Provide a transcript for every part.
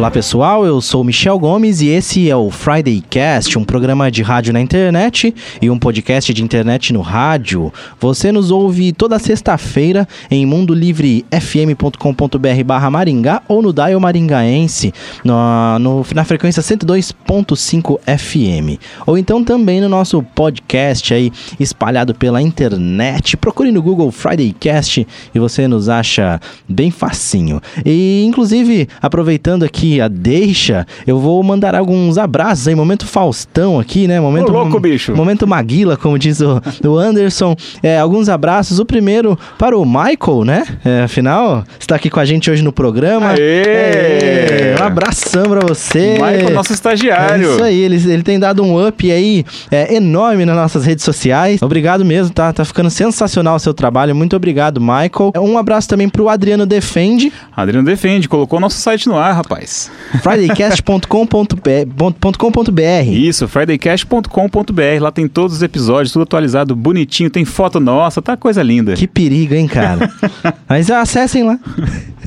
Olá pessoal, eu sou Michel Gomes e esse é o Friday Cast, um programa de rádio na internet e um podcast de internet no rádio. Você nos ouve toda sexta-feira em mundolivrefm.com.br barra Maringá ou no Dial Maringaense no, no, na frequência 102.5 FM. Ou então também no nosso podcast aí espalhado pela internet. Procure no Google Friday Cast e você nos acha bem facinho. E inclusive, aproveitando aqui aqui a deixa, eu vou mandar alguns abraços aí, momento Faustão aqui, né? Momento, Ô, louco, bicho. Momento Maguila, como diz o, o Anderson. É, alguns abraços. O primeiro para o Michael, né? É, afinal, está aqui com a gente hoje no programa. Aê! É, um abração para você. Michael, nosso estagiário. É isso aí, ele, ele tem dado um up aí é, enorme nas nossas redes sociais. Obrigado mesmo, tá, tá ficando sensacional o seu trabalho. Muito obrigado, Michael. Um abraço também pro Adriano Defende. Adriano Defende, colocou nosso site no ar, rapaz. fridaycast.com.br Isso, fridaycast.com.br. Lá tem todos os episódios, tudo atualizado, bonitinho, tem foto nossa, tá coisa linda. Que perigo, hein, cara? Mas acessem lá.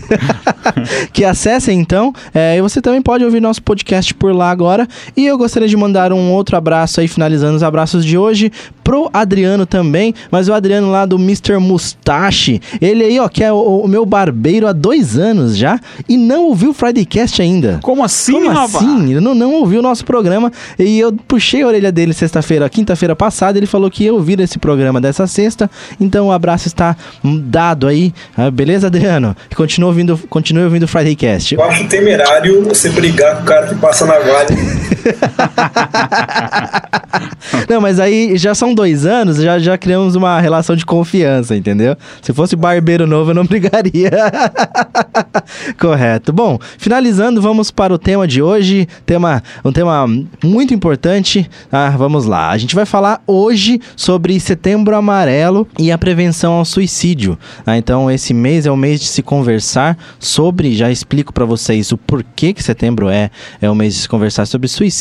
que acessem então. É, e você também pode ouvir nosso podcast por lá agora. E eu gostaria de mandar um outro abraço aí, finalizando os abraços de hoje, pro Adriano também. Mas o Adriano lá do Mr. Mustache. Ele aí, ó, que é o, o meu barbeiro há dois anos já. E não ouviu o Friday Cast ainda. Como assim, Como assim? Ele não, não ouviu o nosso programa. E eu puxei a orelha dele sexta-feira, quinta-feira passada. Ele falou que ia ouvir esse programa dessa sexta. Então o abraço está dado aí. Ah, beleza, Adriano? E continua ouvindo, continue ouvindo o Friday Cast. Eu acho temerário você brigar com o cara que passa na vale. Não, mas aí já são dois anos, já, já criamos uma relação de confiança, entendeu? Se fosse barbeiro novo, eu não brigaria. Correto. Bom, finalizando, vamos para o tema de hoje. Tema, um tema muito importante. Ah, vamos lá. A gente vai falar hoje sobre Setembro Amarelo e a prevenção ao suicídio. Ah, então, esse mês é o mês de se conversar sobre. Já explico para vocês o porquê que setembro é, é o mês de se conversar sobre suicídio.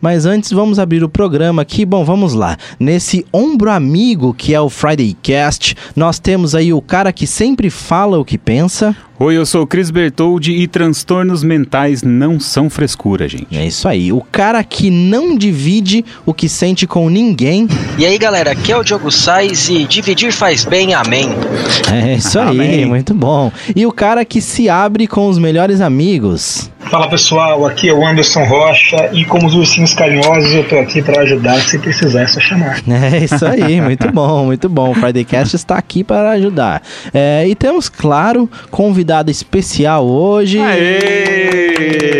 Mas antes, vamos abrir o programa aqui. Bom, vamos lá. Nesse ombro amigo que é o Friday Cast, nós temos aí o cara que sempre fala o que pensa. Oi, eu sou o Cris Bertoldi e transtornos mentais não são frescura, gente. É isso aí. O cara que não divide o que sente com ninguém. E aí galera, aqui é o Diogo Sais e dividir faz bem, amém. É isso aí, Amém. muito bom. E o cara que se abre com os melhores amigos. Fala pessoal, aqui é o Anderson Rocha e como os ursinhos carinhosos eu tô aqui para ajudar, se precisar é só chamar. É isso aí, muito bom, muito bom. O Friday Cast está aqui para ajudar. É, e temos, claro, convidado especial hoje. Aê!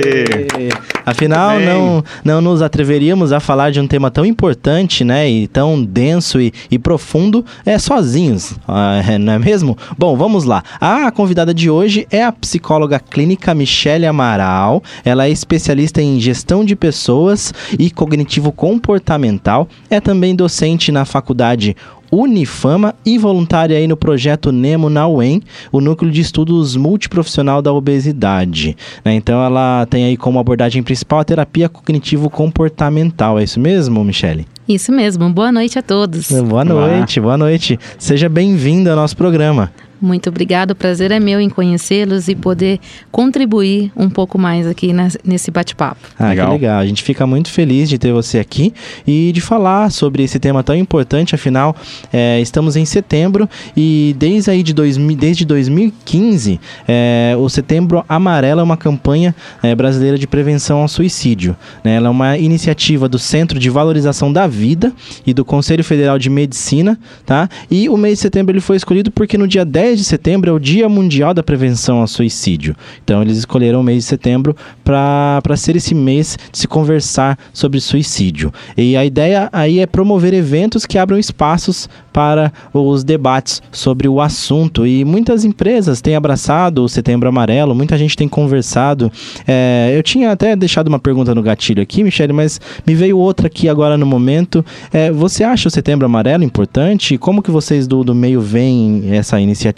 Afinal, não, não nos atreveríamos a falar de um tema tão importante, né? E tão denso e, e profundo é, sozinhos, ah, é, não é mesmo? Bom, vamos lá. A convidada de hoje é a psicóloga clínica Michele Amaral. Ela é especialista em gestão de pessoas e cognitivo comportamental. É também docente na faculdade Unifama e voluntária aí no projeto Nemo na UEM, o núcleo de estudos multiprofissional da obesidade. né? Então ela tem aí como abordagem principal a terapia cognitivo comportamental. É isso mesmo, Michele? Isso mesmo. Boa noite a todos. Boa noite, boa noite. Seja bem-vinda ao nosso programa. Muito obrigado. O prazer é meu em conhecê-los e poder contribuir um pouco mais aqui nesse bate-papo. Ah, Legal. que legal. A gente fica muito feliz de ter você aqui e de falar sobre esse tema tão importante. Afinal, é, estamos em setembro e desde aí de 2000, desde 2015, é, o Setembro Amarelo é uma campanha é, brasileira de prevenção ao suicídio. né? Ela é uma iniciativa do Centro de Valorização da Vida e do Conselho Federal de Medicina, tá? E o mês de setembro ele foi escolhido porque no dia 10 de setembro é o Dia Mundial da Prevenção ao Suicídio. Então eles escolheram o mês de setembro para ser esse mês de se conversar sobre suicídio. E a ideia aí é promover eventos que abram espaços para os debates sobre o assunto. E muitas empresas têm abraçado o Setembro Amarelo, muita gente tem conversado. É, eu tinha até deixado uma pergunta no gatilho aqui, Michele, mas me veio outra aqui agora no momento. É, você acha o Setembro Amarelo importante? Como que vocês do, do meio veem essa iniciativa?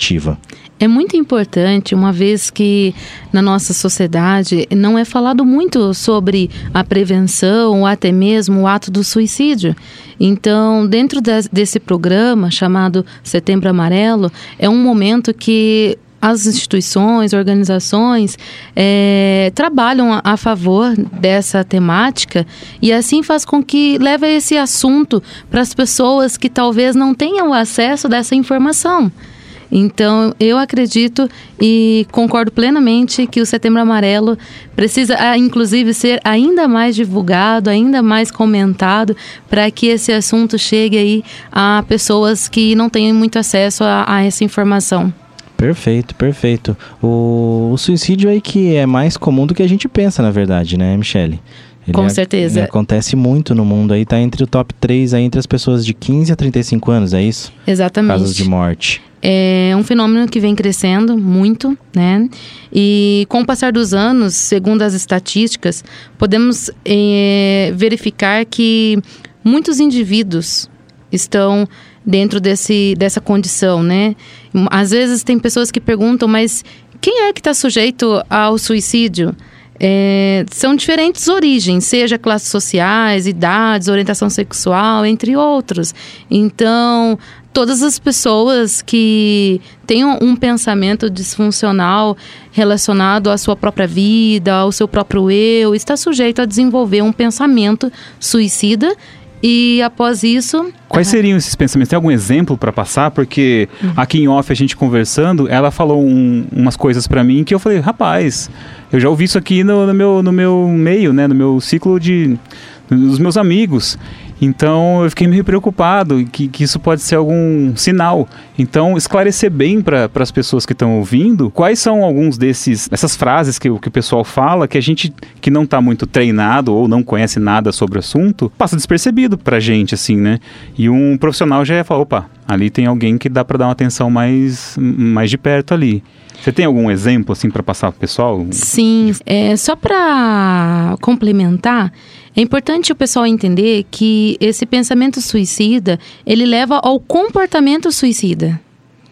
É muito importante, uma vez que na nossa sociedade não é falado muito sobre a prevenção ou até mesmo o ato do suicídio. Então, dentro desse programa chamado Setembro Amarelo, é um momento que as instituições, organizações é, trabalham a, a, favor dessa temática e assim faz com que leve esse assunto para as pessoas que talvez não tenham acesso dessa informação. Então, eu acredito e concordo plenamente que o Setembro Amarelo precisa, ah, inclusive, ser ainda mais divulgado, ainda mais comentado, para que esse assunto chegue aí a pessoas que não têm muito acesso a, a essa informação. Perfeito, perfeito. O, o, suicídio aí que é mais comum do que a gente pensa, na verdade, né, Michele? Ele Com certeza. Ele acontece muito no mundo aí, tá entre o top 3 aí entre as pessoas de 15 a 35 anos, é isso? Exatamente. Casos de morte. É um fenômeno que vem crescendo muito, né? E com o passar dos anos, segundo as estatísticas, podemos é, verificar que muitos indivíduos estão dentro desse, dessa condição, né? Às vezes tem pessoas que perguntam, mas quem é que está sujeito ao suicídio? É, são diferentes origens, seja classes sociais, idades, orientação sexual, entre outros. Então, todas as pessoas que tenham um pensamento disfuncional relacionado à sua própria vida, ao seu próprio eu, está sujeito a desenvolver um pensamento suicida e após isso. Quais seriam esses pensamentos? Tem algum exemplo para passar? Porque uhum. aqui em off a gente conversando, ela falou um, umas coisas para mim que eu falei, rapaz, eu já ouvi isso aqui no, no, meu, no meu meio, né? No meu ciclo de. dos meus amigos. Então eu fiquei meio preocupado que, que isso pode ser algum sinal. Então esclarecer bem para as pessoas que estão ouvindo quais são alguns desses essas frases que, que o pessoal fala que a gente que não está muito treinado ou não conhece nada sobre o assunto passa despercebido para gente assim, né? E um profissional já ia falar, opa, ali tem alguém que dá para dar uma atenção mais mais de perto ali. Você tem algum exemplo assim para passar para o pessoal? Sim, é, só para complementar, é importante o pessoal entender que esse pensamento suicida, ele leva ao comportamento suicida.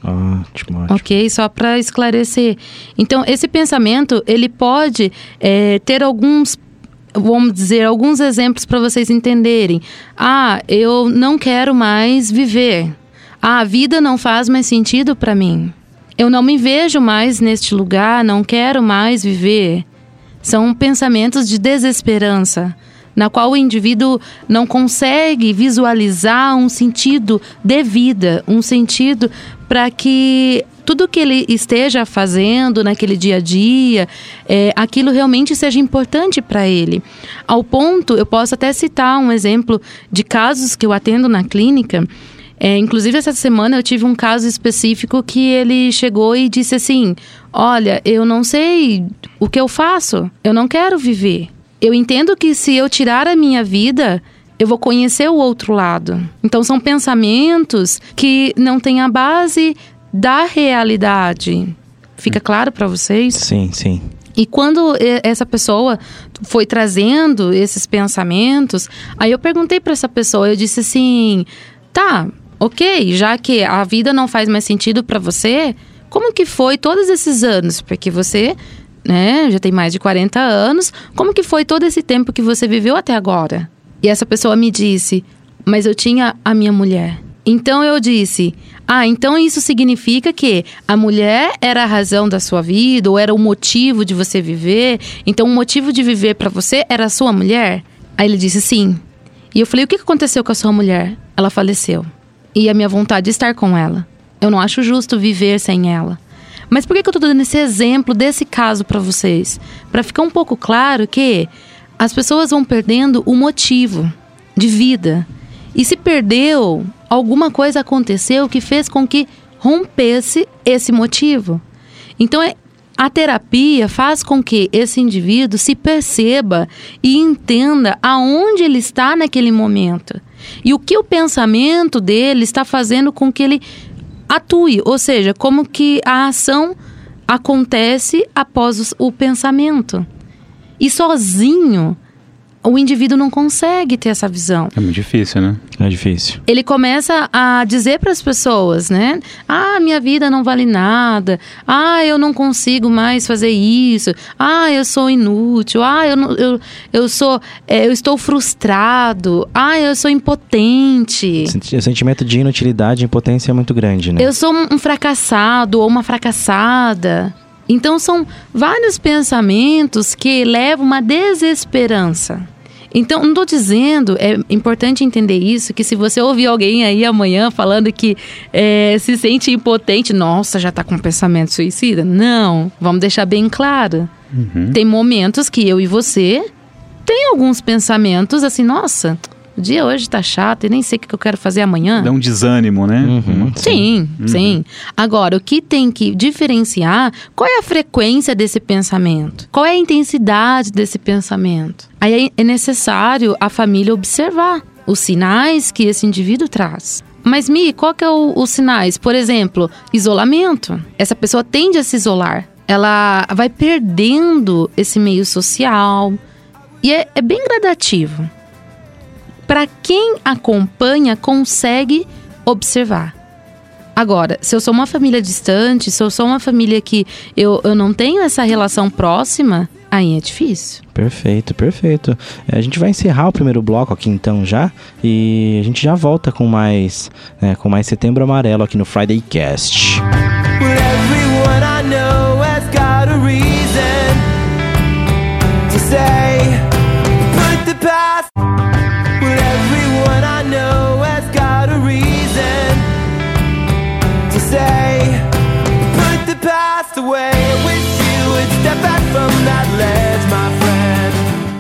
Ótimo, ótimo. Ok, só para esclarecer. Então, esse pensamento, ele pode é, ter alguns vamos dizer, alguns exemplos para vocês entenderem. Ah, eu não quero mais viver. Ah, a vida não faz mais sentido para mim. Eu não me vejo mais neste lugar, não quero mais viver. São pensamentos de desesperança na qual o indivíduo não consegue visualizar um sentido de vida, um sentido para que tudo que ele esteja fazendo naquele dia a dia, é, aquilo realmente seja importante para ele. Ao ponto, eu posso até citar um exemplo de casos que eu atendo na clínica. É, inclusive, essa semana eu tive um caso específico que ele chegou e disse assim: Olha, eu não sei o que eu faço, eu não quero viver eu entendo que se eu tirar a minha vida, eu vou conhecer o outro lado. Então são pensamentos que não têm a base da realidade. Fica claro para vocês? Sim, sim. E quando essa pessoa foi trazendo esses pensamentos, aí eu perguntei para essa pessoa, eu disse assim: "Tá, OK, já que a vida não faz mais sentido para você, como que foi todos esses anos? Porque você né? Já tem mais de 40 anos. Como que foi todo esse tempo que você viveu até agora? E essa pessoa me disse: "Mas eu tinha a minha mulher". Então eu disse: "Ah, então isso significa que a mulher era a razão da sua vida ou era o motivo de você viver? Então o motivo de viver para você era a sua mulher?" Aí ele disse: "Sim". E eu falei: "O que aconteceu com a sua mulher?" Ela faleceu. E a minha vontade de estar com ela. Eu não acho justo viver sem ela. Mas por que, que eu estou dando esse exemplo desse caso para vocês? Para ficar um pouco claro que as pessoas vão perdendo o motivo de vida. E se perdeu, alguma coisa aconteceu que fez com que rompesse esse motivo. Então, é, a terapia faz com que esse indivíduo se perceba e entenda aonde ele está naquele momento. E o que o pensamento dele está fazendo com que ele atue, ou seja, como que a ação acontece após o pensamento. E sozinho, o indivíduo não consegue ter essa visão. É muito difícil, né? É difícil. Ele começa a dizer para as pessoas, né? Ah, minha vida não vale nada. Ah, eu não consigo mais fazer isso. Ah, eu sou inútil. Ah, eu, não, eu, eu sou, é, eu estou frustrado. Ah, eu sou impotente. O sentimento de inutilidade e impotência é muito grande, né? Eu sou um fracassado ou uma fracassada. Então são vários pensamentos que levam uma desesperança. Então, não estou dizendo, é importante entender isso, que se você ouvir alguém aí amanhã falando que é, se sente impotente, nossa, já está com pensamento suicida. Não, vamos deixar bem claro. Uhum. Tem momentos que eu e você tem alguns pensamentos assim, nossa, o dia hoje tá chato e nem sei o que eu quero fazer amanhã. Dá um desânimo, né? Uhum, Sim, sim. Agora, o que tem que diferenciar, qual é a frequência desse pensamento? Qual é a intensidade desse pensamento? Aí é necessário a família observar os sinais que esse indivíduo traz. Mas, Mi, qual que é o- os sinais? Por exemplo, isolamento. Essa pessoa tende a se isolar. Ela vai perdendo esse meio social. E é, é bem gradativo. Para quem acompanha, consegue observar. Agora, se eu sou uma família distante, se eu sou uma família que eu, eu não tenho essa relação próxima, aí é difícil. Perfeito, perfeito. É, a gente vai encerrar o primeiro bloco aqui então já e a gente já volta com mais, né, com mais Setembro Amarelo aqui no Friday Cast. Well, away. I wish you would step back from that ledge, my friend.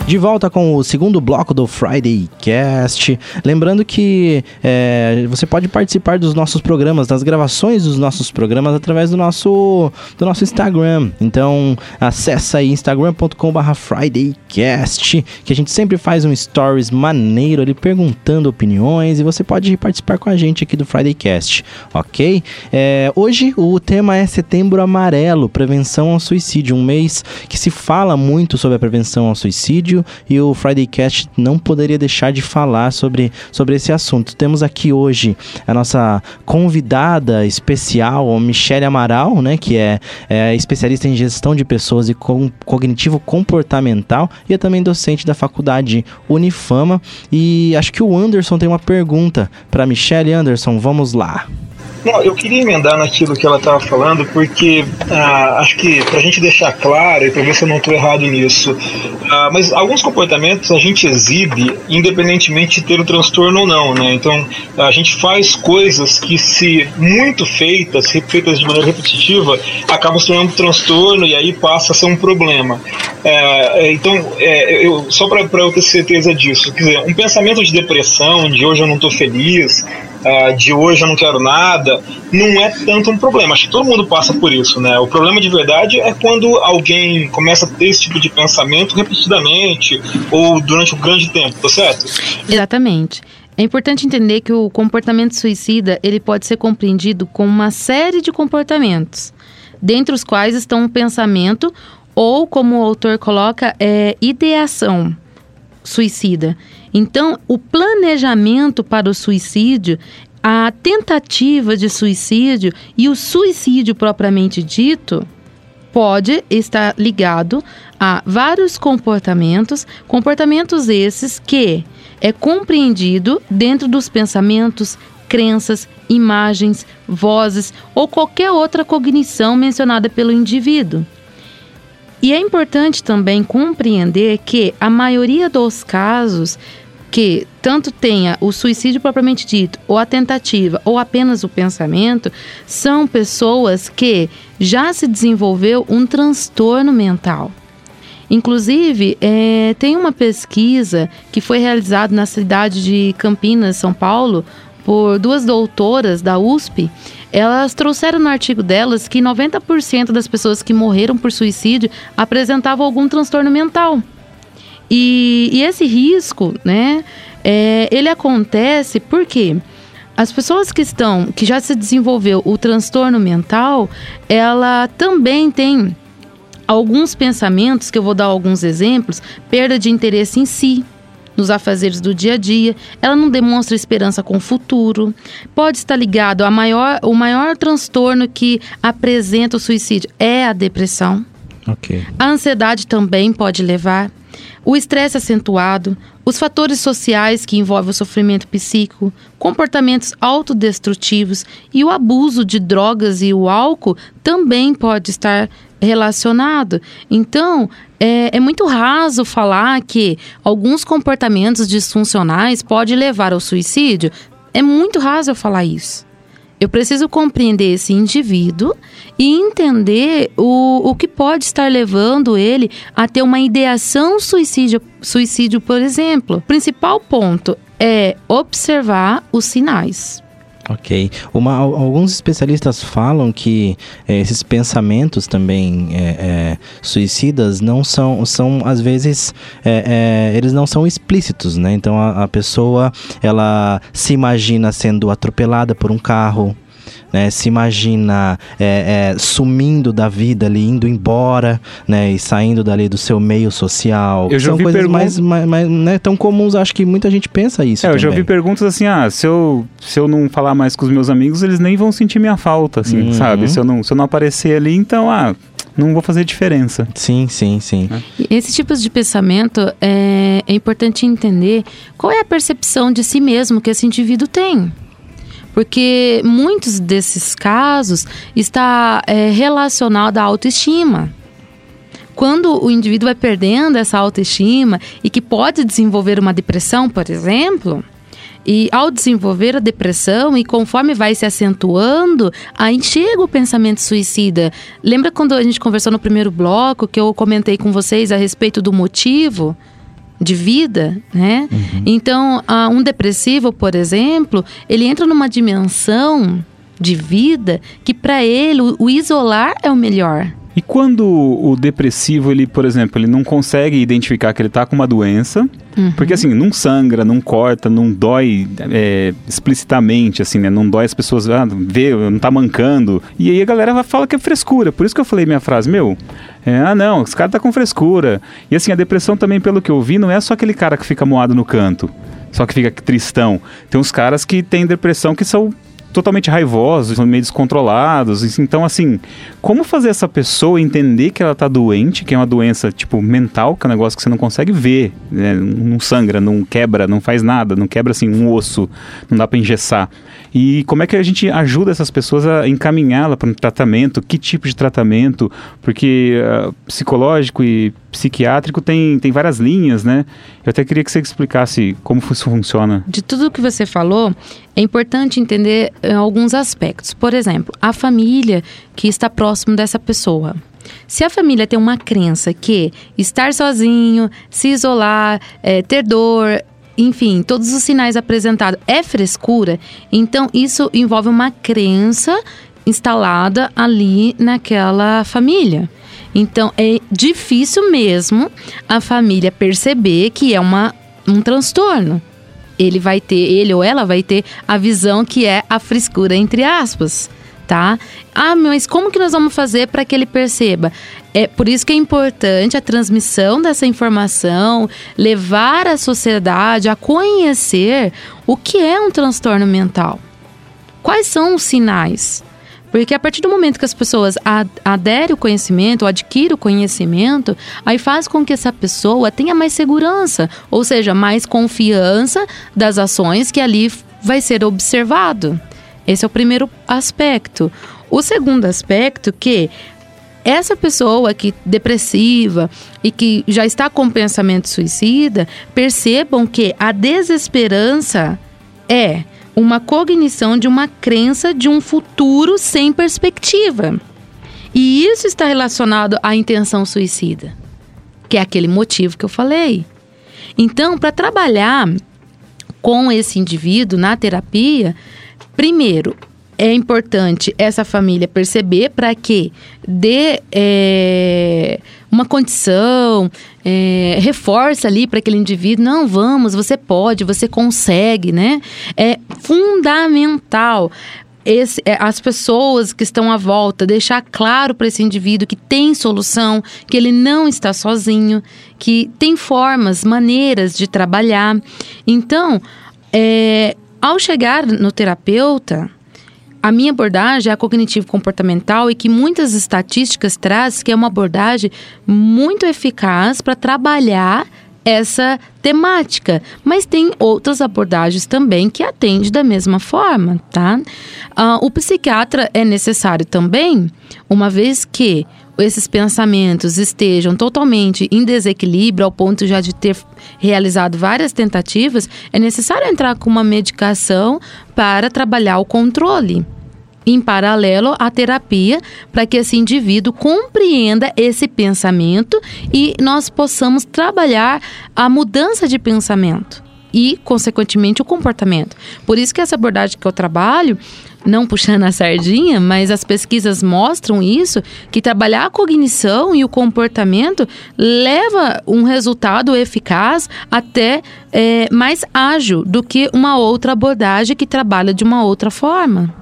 De volta com o segundo bloco do Friday Cast. Lembrando que é, você pode participar dos nossos programas, das gravações dos nossos programas através do nosso, do nosso Instagram. Então acessa aí instagram.com.br FridayCast, que a gente sempre faz um stories maneiro ali perguntando opiniões e você pode participar com a gente aqui do Friday Cast, ok? É, hoje o tema é Setembro Amarelo, prevenção ao suicídio, um mês que se fala muito sobre a prevenção ao suicídio e o Friday Cast não poderia deixar de falar sobre, sobre esse assunto. Temos aqui hoje a nossa convidada especial, a Michele Amaral, né, que é, é especialista em gestão de pessoas e com, cognitivo comportamental e é também docente da faculdade Unifama. E acho que o Anderson tem uma pergunta para Michele Anderson. Vamos lá. Não, eu queria emendar naquilo que ela estava falando, porque ah, acho que para a gente deixar claro, e para ver se eu não estou errado nisso, ah, mas alguns comportamentos a gente exibe independentemente de ter o transtorno ou não, né? Então a gente faz coisas que, se muito feitas, feitas de maneira repetitiva, acabam se tornando um transtorno e aí passa a ser um problema. É, então, é, eu, só para eu ter certeza disso, quer dizer, um pensamento de depressão, de hoje eu não estou feliz, ah, de hoje eu não quero nada, não é tanto um problema. Acho que todo mundo passa por isso, né? O problema de verdade é quando alguém começa a ter esse tipo de pensamento repetidamente ou durante um grande tempo, tá certo? Exatamente. É importante entender que o comportamento suicida ele pode ser compreendido como uma série de comportamentos, dentre os quais estão o pensamento ou, como o autor coloca, é ideação suicida. Então, o planejamento para o suicídio, a tentativa de suicídio e o suicídio propriamente dito pode estar ligado a vários comportamentos, comportamentos esses que é compreendido dentro dos pensamentos, crenças, imagens, vozes ou qualquer outra cognição mencionada pelo indivíduo. E é importante também compreender que a maioria dos casos que tanto tenha o suicídio propriamente dito, ou a tentativa, ou apenas o pensamento, são pessoas que já se desenvolveu um transtorno mental. Inclusive, é, tem uma pesquisa que foi realizada na cidade de Campinas, São Paulo, por duas doutoras da USP. Elas trouxeram no artigo delas que 90% das pessoas que morreram por suicídio apresentavam algum transtorno mental. E, e esse risco, né, é, ele acontece porque as pessoas que estão, que já se desenvolveu o transtorno mental, ela também tem alguns pensamentos, que eu vou dar alguns exemplos, perda de interesse em si, nos afazeres do dia a dia, ela não demonstra esperança com o futuro, pode estar ligado a maior, o maior transtorno que apresenta o suicídio é a depressão. Ok. A ansiedade também pode levar. O estresse acentuado, os fatores sociais que envolvem o sofrimento psíquico, comportamentos autodestrutivos e o abuso de drogas e o álcool também pode estar relacionado. Então, é, é muito raso falar que alguns comportamentos disfuncionais podem levar ao suicídio. É muito raso eu falar isso. Eu preciso compreender esse indivíduo e entender o, o que pode estar levando ele a ter uma ideação suicídio, suicídio, por exemplo. O principal ponto é observar os sinais. Ok. Uma, al- alguns especialistas falam que eh, esses pensamentos também eh, eh, suicidas não são, são às vezes, eles não são explícitos, né? Então a, a pessoa, ela se imagina sendo atropelada por um carro, né? Se imagina eh, eh, sumindo da vida ali, indo embora, né? E saindo dali do seu meio social. Eu já são coisas pergun- mais, mais, mais, né, tão comuns, acho que muita gente pensa isso É, eu já ouvi perguntas assim, ah, se eu, se eu não falar mais com os meus amigos, eles nem vão sentir minha falta, assim, Uhum. sabe? Se eu, não, se eu não aparecer ali, então, ah, não vou fazer diferença. Sim, sim, sim. E Esses tipos de pensamento é, é importante entender qual é a percepção de si mesmo que esse indivíduo tem. Porque muitos desses casos está é, relacionado à autoestima. Quando o indivíduo vai perdendo essa autoestima e que pode desenvolver uma depressão, por exemplo, e ao desenvolver a depressão e conforme vai se acentuando, aí chega o pensamento suicida. Lembra quando a gente conversou no primeiro bloco que eu comentei com vocês a respeito do motivo? De vida, né? Então, ah, um depressivo, por exemplo, ele entra numa dimensão de vida que para ele o, isolar é o melhor. E quando o depressivo, ele, por exemplo, ele não consegue identificar que ele tá com uma doença, porque assim, não sangra, não corta, não dói é, explicitamente, assim, né? Não dói as pessoas, ah, vê, não tá mancando. E aí a galera fala que é frescura. Por isso que eu falei minha frase, meu, é, ah não, esse cara tá com frescura. E assim, a depressão também, pelo que eu vi, não é só aquele cara que fica moado no canto. Só que fica tristão. Tem uns caras que têm depressão que são totalmente raivosos, meio descontrolados. Então, assim, como fazer essa pessoa entender que ela tá doente, que é uma doença, tipo, mental, que é um negócio que você não consegue ver, né? Não sangra, não quebra, não faz nada, não quebra, assim, um osso, não dá pra engessar. E como é que a gente ajuda essas pessoas a encaminhá-la para um tratamento? Que tipo de tratamento? Porque ah, psicológico e psiquiátrico tem, tem várias linhas, né? Eu até queria que você explicasse como isso funciona. De tudo que você falou, é importante entender eh, alguns aspectos. Por exemplo, a família que está próximo dessa pessoa. Se a família tem uma crença que estar sozinho, se isolar, eh, ter dor, enfim, todos os sinais apresentados é frescura, então isso envolve uma crença instalada ali naquela família. Então é difícil mesmo a família perceber que é uma, um transtorno. Ele vai ter, ele ou ela vai ter a visão que é a frescura entre aspas, tá? Ah, mas como que nós vamos fazer para que ele perceba? É por isso que é importante a transmissão dessa informação, levar a sociedade a conhecer o que é um transtorno mental. Quais são os sinais? Porque a partir do momento que as pessoas aderem o conhecimento, adquirem o conhecimento, aí faz com que essa pessoa tenha mais segurança, ou seja, mais confiança das ações que ali vai ser observado. Esse é o primeiro aspecto. O segundo aspecto que essa pessoa que depressiva e que já está com pensamento suicida, percebam que a desesperança é uma cognição de uma crença de um futuro sem perspectiva. E isso está relacionado à intenção suicida, que é aquele motivo que eu falei. Então, para trabalhar com esse indivíduo na terapia, primeiro é importante essa família perceber para que dê é, uma condição, é, reforça ali para aquele indivíduo, não, vamos, você pode, você consegue, né? É fundamental esse, é, as pessoas que estão à volta, deixar claro para esse indivíduo que tem solução, que ele não está sozinho. que tem formas, maneiras de trabalhar. Então, é, ao chegar no terapeuta, a minha abordagem é a cognitivo-comportamental e que muitas estatísticas traz que é uma abordagem muito eficaz para trabalhar essa temática, mas tem outras abordagens também que atende da mesma forma, tá? Ah, o psiquiatra é necessário também, uma vez que esses pensamentos estejam totalmente em desequilíbrio, ao ponto já de ter realizado várias tentativas, é necessário entrar com uma medicação para trabalhar o controle em paralelo à terapia, para que esse indivíduo compreenda esse pensamento e nós possamos trabalhar a mudança de pensamento e, consequentemente, o comportamento. Por isso que essa abordagem que eu trabalho, não puxando a sardinha, mas as pesquisas mostram isso, que trabalhar a cognição e o comportamento leva um resultado eficaz até é, mais ágil do que uma outra abordagem que trabalha de uma outra forma.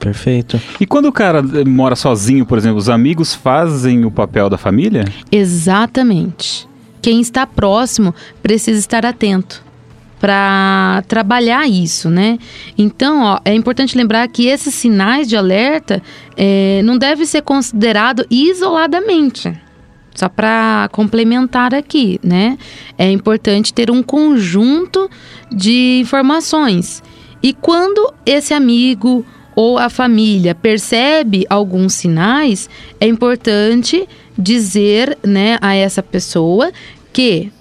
Perfeito. E quando o cara eh, mora sozinho, por exemplo, os amigos fazem o papel da família? Exatamente. Quem está próximo precisa estar atento para trabalhar isso, né? Então, ó, é importante lembrar que esses sinais de alerta é, não deve ser considerado isoladamente. Só para complementar aqui, né? É importante ter um conjunto de informações. E quando esse amigo ou a família percebe alguns sinais, é importante dizer né, a essa pessoa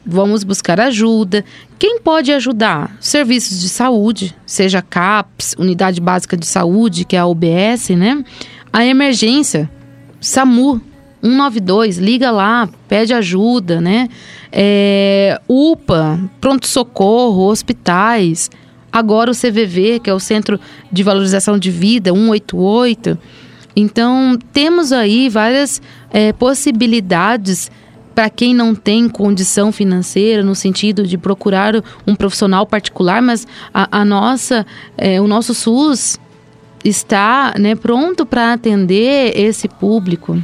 vamos buscar ajuda. Quem pode ajudar? Serviços de saúde, seja CAPS, Unidade Básica de Saúde, que é a UBS, né? A emergência, SAMU, 192, liga lá, pede ajuda, né? É, UPA, pronto-socorro, hospitais, Agora o CVV, que é o Centro de Valorização de Vida, 188. Então, temos aí várias é, possibilidades para quem não tem condição financeira, no sentido de procurar um profissional particular, mas a, a nossa, é, o nosso SUS está né, pronto para atender esse público.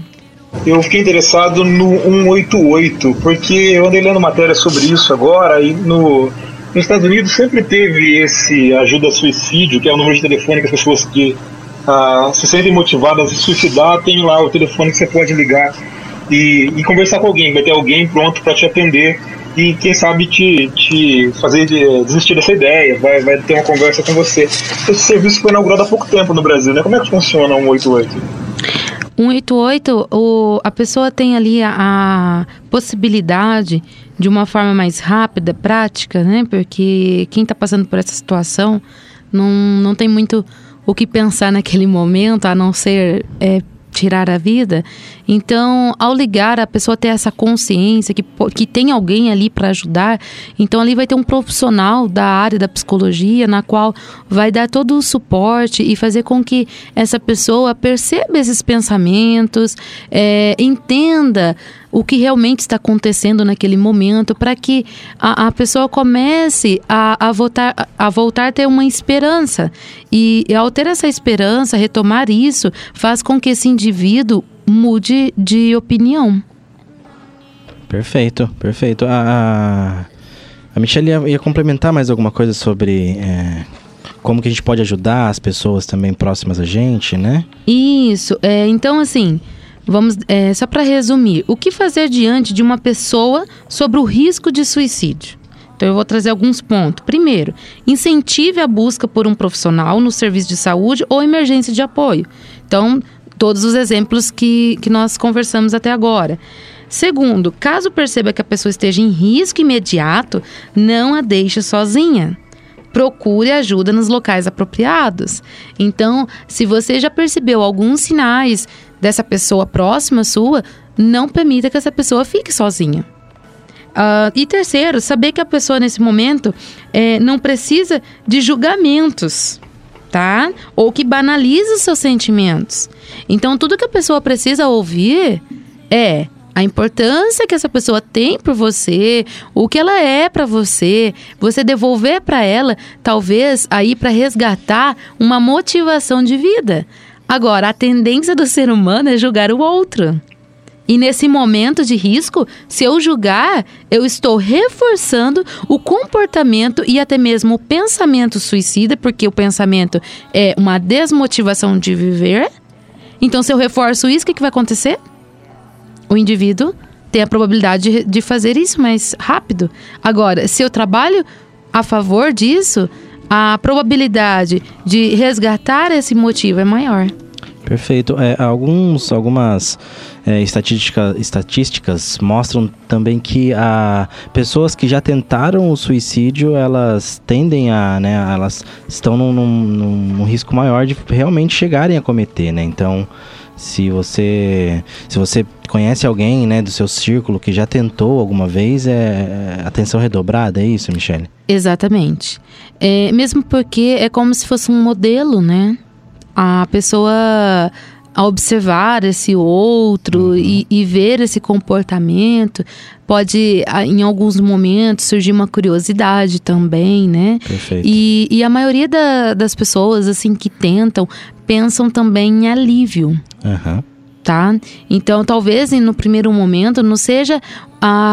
Eu fiquei interessado no 188, porque eu andei lendo matéria sobre isso agora e no nos Estados Unidos sempre teve esse ajuda a suicídio, que é o número de telefone que as pessoas que ah, se sentem motivadas a suicidar, tem lá o telefone que você pode ligar e, e conversar com alguém. Vai ter alguém pronto para te atender e quem sabe te, te fazer desistir dessa ideia, vai, vai ter uma conversa com você. Esse serviço foi inaugurado há pouco tempo no Brasil, né? Como é que funciona o 188? 188, o, a pessoa tem ali a, a, possibilidade de uma forma mais rápida, prática, né? Porque quem está passando por essa situação não, não tem muito o que pensar naquele momento, a não ser é, tirar a vida. Então, ao ligar, a pessoa ter essa consciência que, que tem alguém ali para ajudar. Então, ali vai ter um profissional da área da psicologia, na qual vai dar todo o suporte e fazer com que essa pessoa perceba esses pensamentos, é, entenda o que realmente está acontecendo naquele momento, para que a, a, pessoa comece a, a, voltar, a voltar a ter uma esperança. E, e ao ter essa esperança, retomar isso, faz com que esse indivíduo mude de opinião. Perfeito, perfeito. A, a Michelle ia, ia, complementar mais alguma coisa sobre é, como que a gente pode ajudar as pessoas também próximas a gente, né? Isso. É, então, assim, vamos é, só para resumir, o que fazer diante de uma pessoa sobre o risco de suicídio? Então, eu vou trazer alguns pontos. Primeiro, incentive a busca por um profissional no serviço de saúde ou emergência de apoio. Então, todos os exemplos que, que nós conversamos até agora. Segundo, caso perceba que a pessoa esteja em risco imediato, não a deixe sozinha. Procure ajuda nos locais apropriados. Então, se você já percebeu alguns sinais dessa pessoa próxima sua, não permita que essa pessoa fique sozinha. Uh, e terceiro, saber que a pessoa nesse momento é, não precisa de julgamentos tá? Ou que banaliza os seus sentimentos. Então, tudo que a pessoa precisa ouvir é a importância que essa pessoa tem por você, o que ela é para você, você devolver para ela, talvez aí para resgatar uma motivação de vida. Agora, a tendência do ser humano é julgar o outro. E nesse momento de risco, se eu julgar, eu estou reforçando o comportamento e até mesmo o pensamento suicida, porque o pensamento é uma desmotivação de viver. Então, se eu reforço isso, o que, vai acontecer? O indivíduo tem a probabilidade de, de fazer isso mais rápido. Agora, se eu trabalho a favor disso, a probabilidade de resgatar esse motivo é maior. Perfeito. É, alguns, algumas é, estatística, estatísticas mostram também que a, pessoas que já tentaram o suicídio, elas tendem a, né, elas estão num, num, num risco maior de realmente chegarem a cometer, né? Então, se você se você conhece alguém né do seu círculo que já tentou alguma vez é, é atenção redobrada é isso Michele Exatamente. É, mesmo porque é como se fosse um modelo, né? A pessoa a observar esse outro Uhum. e, e ver esse comportamento pode em alguns momentos surgir uma curiosidade também, né? Perfeito. E, e a maioria da- das pessoas assim que tentam pensam também em alívio Aham. tá? Então, talvez no primeiro momento não seja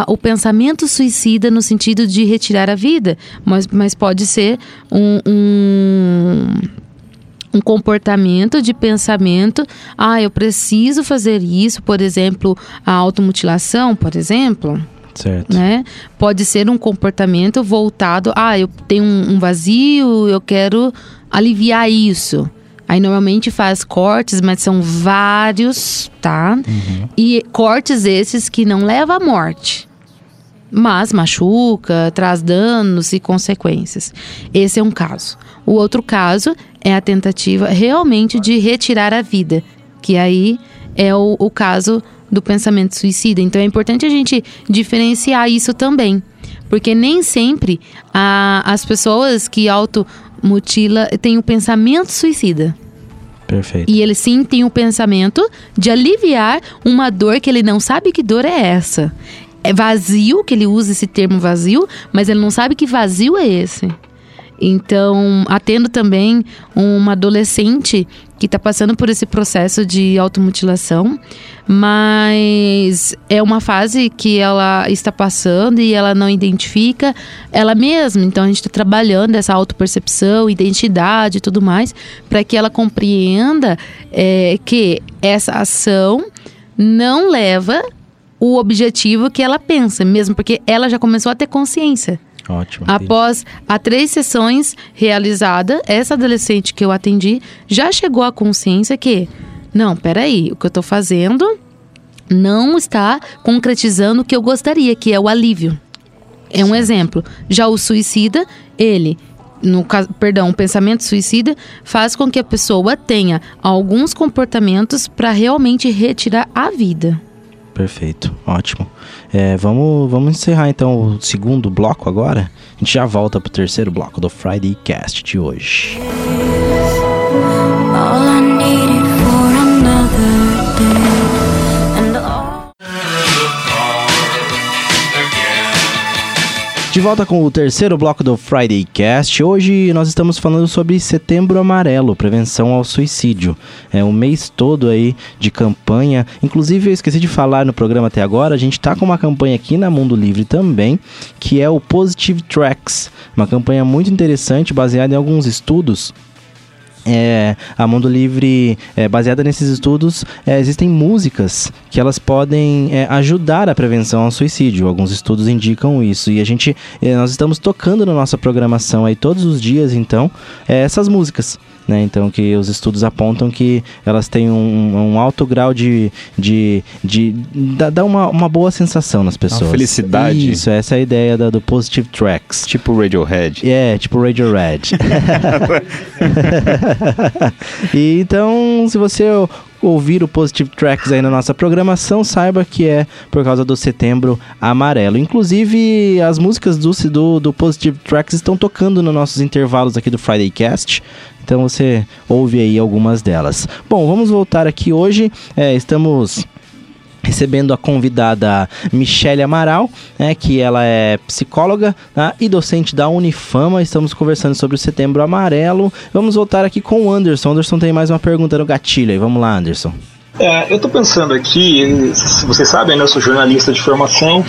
o pensamento suicida no sentido de retirar a vida, mas, mas pode ser um, um, um comportamento de pensamento. Ah, eu preciso fazer isso, por exemplo, a automutilação, por exemplo certo né? Pode ser um comportamento voltado, ah, eu tenho um, um vazio, eu quero aliviar isso. Aí normalmente faz cortes, mas são vários, tá? E cortes esses que não levam à morte. Mas machuca, traz danos e consequências. Esse é um caso. O outro caso é a tentativa realmente de retirar a vida, que aí é o, o caso do pensamento suicida. Então é importante a gente diferenciar isso também. Porque nem sempre a- as pessoas que automutila têm o pensamento suicida. perfeito E ele sim tem o pensamento de aliviar uma dor que ele não sabe que dor é essa. É vazio, que ele usa esse termo vazio, mas ele não sabe que vazio é esse. Então, atendo também uma adolescente que está passando por esse processo de automutilação, mas é uma fase que ela está passando e ela não identifica ela mesma. Então, a gente está trabalhando essa autopercepção, identidade e tudo mais, para que ela compreenda é, que essa ação não leva o objetivo que ela pensa, mesmo porque ela já começou a ter consciência. Ótimo. Após a três sessões realizadas, essa adolescente que eu atendi já chegou à consciência que, não, peraí, o que eu tô fazendo não está concretizando o que eu gostaria, que é o alívio. É um exemplo. Já o suicida, ele, no caso, perdão, o pensamento suicida faz com que a pessoa tenha alguns comportamentos para realmente retirar a vida. Perfeito, ótimo. É, vamos, vamos encerrar então o segundo bloco agora. A gente já volta pro terceiro bloco do Friday Cast de hoje. All De volta com o terceiro bloco do Friday Cast. Hoje nós estamos falando sobre Setembro Amarelo, prevenção ao suicídio. É um mês todo aí de campanha. Inclusive eu esqueci de falar no programa até agora, a gente tá com uma campanha aqui na Mundo Livre também, que é o Positive Tracks, uma campanha muito interessante baseada em alguns estudos é, a Mundo Livre, é, baseada nesses estudos, é, existem músicas que elas podem é, ajudar a prevenção ao suicídio. Alguns estudos indicam isso e a gente, é, nós estamos tocando na nossa programação aí todos os dias, então, é, essas músicas. Né? Então, que os estudos apontam que elas têm um, um alto grau de. de, de dá, dá uma, uma boa sensação nas pessoas. felicidade. Isso, essa é a ideia da- do Positive Tracks. Tipo Radiohead. É, tipo Radio Red. e então, se você ouvir o Positive Tracks aí na nossa programação, saiba que é por causa do Setembro Amarelo. Inclusive, as músicas do, do, do Positive Tracks estão tocando nos nossos intervalos aqui do Friday Cast. Então você ouve aí algumas delas. Bom, vamos voltar aqui hoje. É, estamos recebendo a convidada Michele Amaral, né, que ela é psicóloga né, e docente da Unifama. Estamos conversando sobre o Setembro Amarelo. Vamos voltar aqui com o Anderson. Anderson tem mais uma pergunta no gatilho aí. Vamos lá, Anderson. É, eu estou pensando aqui, vocês sabem, né, eu sou jornalista de formação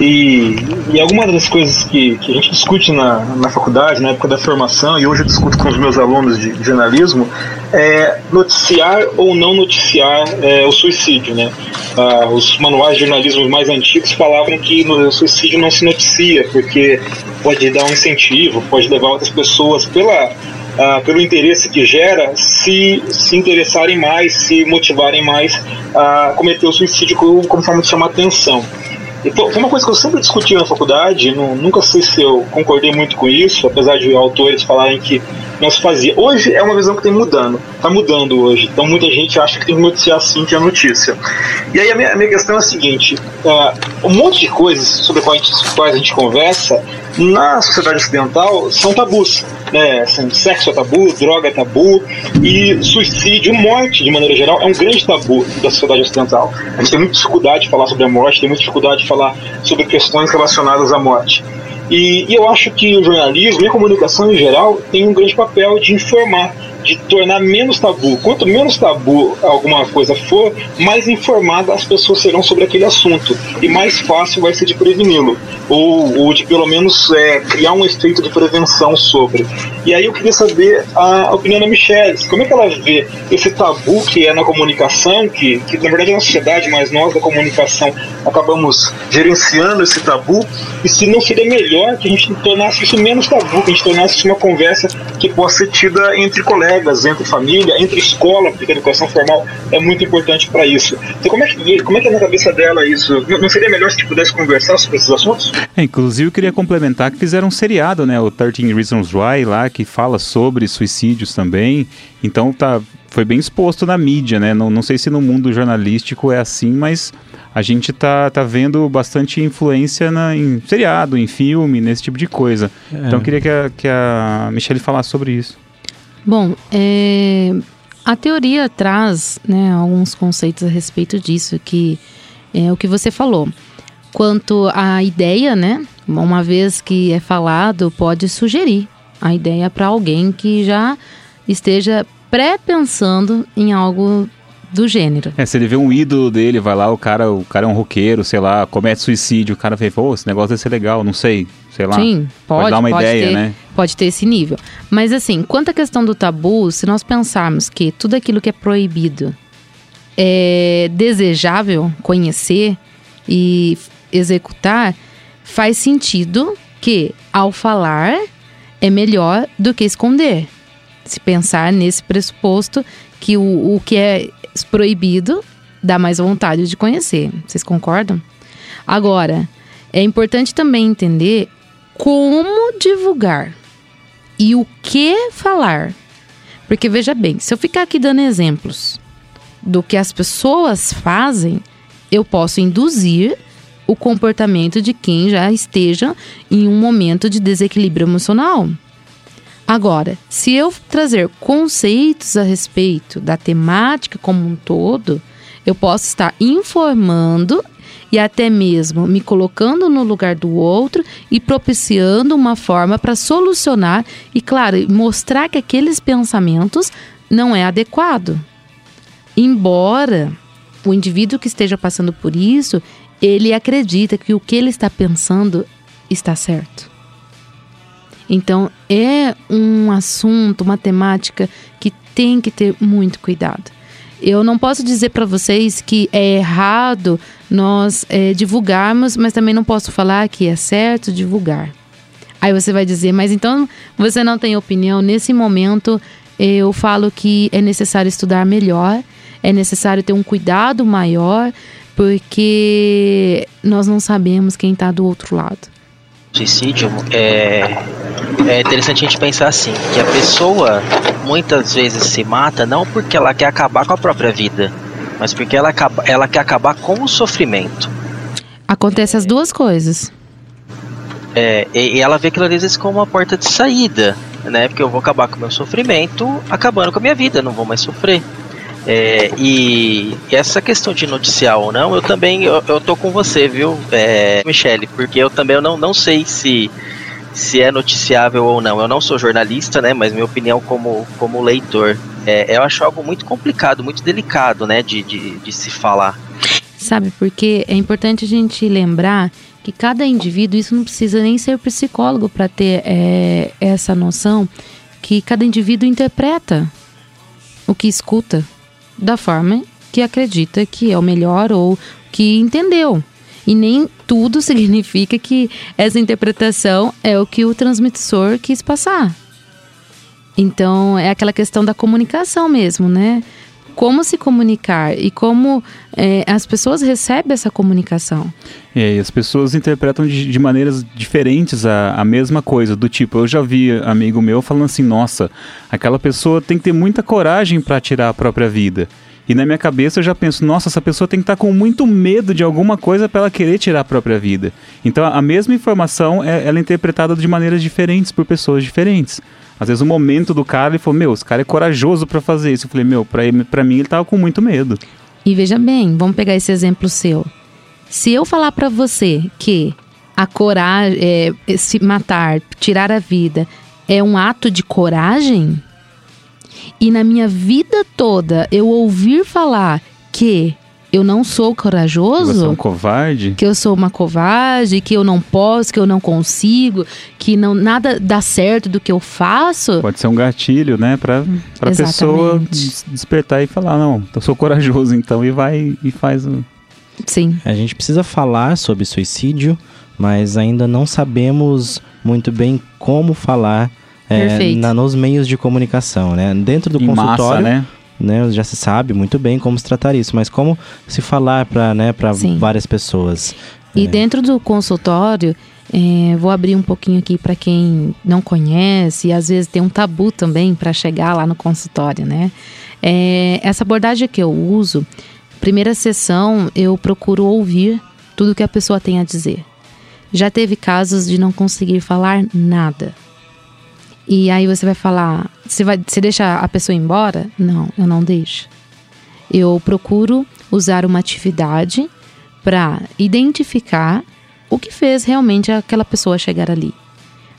e, e algumas das coisas que, que a gente discute na, na faculdade, na época da formação, e hoje eu discuto com os meus alunos de, de jornalismo, é noticiar ou não noticiar é, o suicídio. Né? Ah, os manuais de jornalismo mais antigos falavam que no suicídio não se noticia, porque pode dar um incentivo, pode levar outras pessoas pela ah, pelo interesse que gera, se se interessarem mais, se motivarem mais a cometer o suicídio como, forma de chamar atenção. Então, uma coisa que eu sempre discuti na faculdade, não, nunca sei se eu concordei muito com isso, apesar de autores falarem que se fazia. Hoje é uma visão que tem mudando, está mudando hoje. Então muita gente acha que tem que noticiar sim que é notícia. E aí a minha, a minha questão é a seguinte: uh, um monte de coisas sobre as quais a gente conversa na sociedade ocidental são tabus. Né? Assim, sexo é tabu, droga é tabu, e suicídio, morte, de maneira geral, é um grande tabu da sociedade ocidental. A gente tem muita dificuldade de falar sobre a morte, tem muita dificuldade de falar sobre questões relacionadas à morte. E, e eu acho que o jornalismo e a comunicação em geral tem um grande papel de informar de tornar menos tabu. Quanto menos tabu alguma coisa for, mais informadas as pessoas serão sobre aquele assunto. E mais fácil vai ser de preveni-lo. Ou, ou, de pelo menos é, criar um efeito de prevenção sobre. E aí eu queria saber a opinião da Michelle, como é que ela vê esse tabu que é na comunicação, que, que na verdade é uma sociedade, mas nós da comunicação acabamos gerenciando esse tabu, e se não seria melhor que a gente tornasse isso menos tabu, que a gente tornasse isso uma conversa que possa ser tida entre colegas colegas, entre família, entre escola, porque a educação formal é muito importante para isso. Então, como é, que, como é que é na cabeça dela isso? Não seria melhor se pudesse conversar sobre esses assuntos? É, inclusive, eu queria complementar que fizeram um seriado, né? O 13 Reasons Why lá, que fala sobre suicídios também. Então, tá, foi bem exposto na mídia, né? Não, não sei se no mundo jornalístico é assim, mas a gente tá, tá vendo bastante influência na, em seriado, em filme, nesse tipo de coisa. É. Então eu queria que a, que a Michelle falasse sobre isso. Bom, é, a teoria traz né, alguns conceitos a respeito disso, que é o que você falou. Quanto à ideia, né? Uma vez que é falado, pode sugerir a ideia para alguém que já esteja pré-pensando em algo do gênero. É, se ele vê um ídolo dele, vai lá, o cara, o cara é um roqueiro, sei lá, comete suicídio, o cara vê, pô, esse negócio deve ser legal, não sei, sei lá. Sim, pode, pode dar uma pode ideia, ter, né? Pode ter esse nível. Mas assim, quanto à questão do tabu, se nós pensarmos que tudo aquilo que é proibido é desejável conhecer e executar, faz sentido que ao falar é melhor do que esconder. Se pensar nesse pressuposto que o, o que é proibido dá mais vontade de conhecer. Vocês concordam? Agora, é importante também entender como divulgar e o que falar. Porque veja bem, se eu ficar aqui dando exemplos do que as pessoas fazem, eu posso induzir o comportamento de quem já esteja em um momento de desequilíbrio emocional. Agora, se eu trazer conceitos a respeito da temática como um todo, eu posso estar informando e até mesmo me colocando no lugar do outro e propiciando uma forma para solucionar e, claro, mostrar que aqueles pensamentos não é adequado. Embora o indivíduo que esteja passando por isso, ele acredita que o que ele está pensando está certo. Então, é um assunto, uma temática que tem que ter muito cuidado. Eu não posso dizer para vocês que é errado nós é, divulgarmos, mas também não posso falar que é certo divulgar. Aí você vai dizer, mas então você não tem opinião. Nesse momento, eu falo que é necessário estudar melhor, é necessário ter um cuidado maior, porque nós não sabemos quem está do outro lado suicídio, é, é interessante a gente pensar assim, que a pessoa muitas vezes se mata não porque ela quer acabar com a própria vida, mas porque ela, acaba, ela quer acabar com o sofrimento. Acontece as duas coisas. É, e, e ela vê aquilo às vezes como uma porta de saída, né? Porque eu vou acabar com o meu sofrimento, acabando com a minha vida, não vou mais sofrer. É, e essa questão de noticiar ou não, eu também eu, eu tô com você, viu, é, Michele? Porque eu também eu não, não sei se, se é noticiável ou não. Eu não sou jornalista, né? Mas minha opinião como, como leitor. É, eu acho algo muito complicado, muito delicado, né, de, de, de se falar. Sabe, porque é importante a gente lembrar que cada indivíduo, isso não precisa nem ser psicólogo para ter é, essa noção, que cada indivíduo interpreta o que escuta da forma que acredita que é o melhor ou que entendeu. E nem tudo significa que essa interpretação é o que o transmissor quis passar. Então, é aquela questão da comunicação mesmo, né? Como se comunicar e como é, as pessoas recebem essa comunicação. É, e as pessoas interpretam de, de maneiras diferentes a, a mesma coisa. Do tipo, eu já vi amigo meu falando assim: nossa, aquela pessoa tem que ter muita coragem para tirar a própria vida. E na minha cabeça eu já penso, nossa, essa pessoa tem que estar com muito medo de alguma coisa para ela querer tirar a própria vida. Então a mesma informação é, ela é interpretada de maneiras diferentes por pessoas diferentes. Às vezes o momento do cara, ele falou, meu, esse cara é corajoso para fazer isso. Eu falei, meu, pra mim ele tava com muito medo. E veja bem, vamos pegar esse exemplo seu. Se eu falar pra você que a coragem, é, se matar, tirar a vida, é um ato de coragem, e na minha vida toda eu ouvir falar que eu não sou Você é corajoso, um covarde? que eu sou uma covarde, que eu não posso, que eu não consigo, que não nada dá certo do que eu faço, Pode ser um gatilho, né? Pra, pra pessoa Exatamente. des- despertar e falar, não, eu sou corajoso então, e vai e faz o. sim. A gente precisa falar sobre suicídio, mas ainda não sabemos muito bem como falar é, na- nos meios de comunicação, né? Dentro do em massa, consultório, né? né, já se sabe muito bem como se tratar isso, mas como se falar para né, várias pessoas. E É. dentro do consultório, é, vou abrir um pouquinho aqui para quem não conhece e às vezes tem um tabu também para chegar lá no consultório, né? É, essa abordagem que eu uso, primeira sessão eu procuro ouvir tudo que a pessoa tem a dizer. Já teve casos de não conseguir falar nada. E aí você vai falar, você vai, você deixa a pessoa embora? Não, eu não deixo. Eu procuro usar uma atividade para identificar o que fez realmente aquela pessoa chegar ali.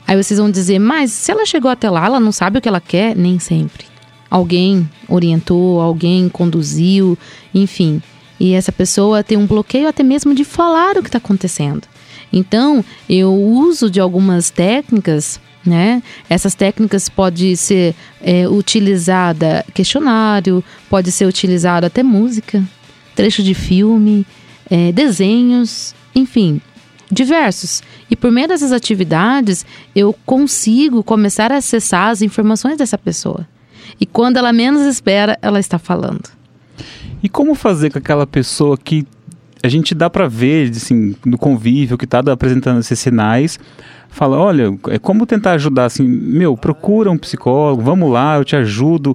Aí vocês vão dizer, mas se ela chegou até lá, ela não sabe o que ela quer? Nem sempre. Alguém orientou, alguém conduziu, enfim. E essa pessoa tem um bloqueio até mesmo de falar o que está acontecendo. Então, eu uso de algumas técnicas, né? Essas técnicas pode ser é, utilizada questionário, pode ser utilizada até música, trecho de filme, é, desenhos, enfim, diversos. E por meio dessas atividades, eu consigo começar a acessar as informações dessa pessoa. E quando ela menos espera, ela está falando. E como fazer com aquela pessoa que a gente dá pra ver, assim, no convívio, que tá apresentando esses sinais, fala, olha, é como tentar ajudar, assim, meu, procura um psicólogo, vamos lá, eu te ajudo.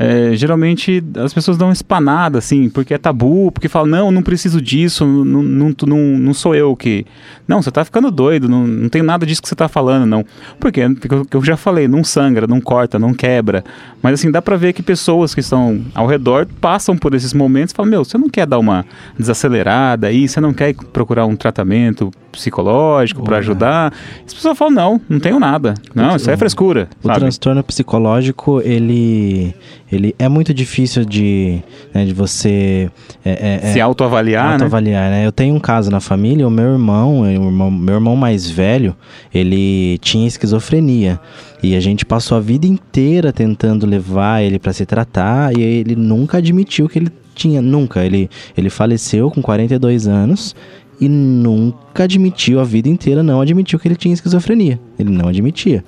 É, geralmente as pessoas dão uma espanada, assim, porque é tabu, porque falam, não, não preciso disso, não, não, não, não sou eu que. Não, você tá ficando doido, não, não tem nada disso que você tá falando, não. Porque eu- eu já falei, não sangra, não corta, não quebra. Mas assim, dá pra ver que pessoas que estão ao redor passam por esses momentos e falam, meu, você não quer dar uma desacelerada aí, você não quer procurar um tratamento psicológico pra Boa. ajudar? As pessoas falam, não, não tenho nada. Não, isso é frescura. O sabe? transtorno psicológico, ele, ele é muito difícil de, né, de você é, é, Se é, autoavaliar, né? autoavaliar, né? Eu tenho um caso na família, o meu irmão, o irmão- meu irmão mais velho, ele tinha esquizofrenia. E a gente passou a vida inteira tentando levar ele para se tratar e ele nunca admitiu que ele tinha, nunca. Ele, ele faleceu com 42 anos e nunca admitiu a vida inteira, não admitiu que ele tinha esquizofrenia. Ele não admitia.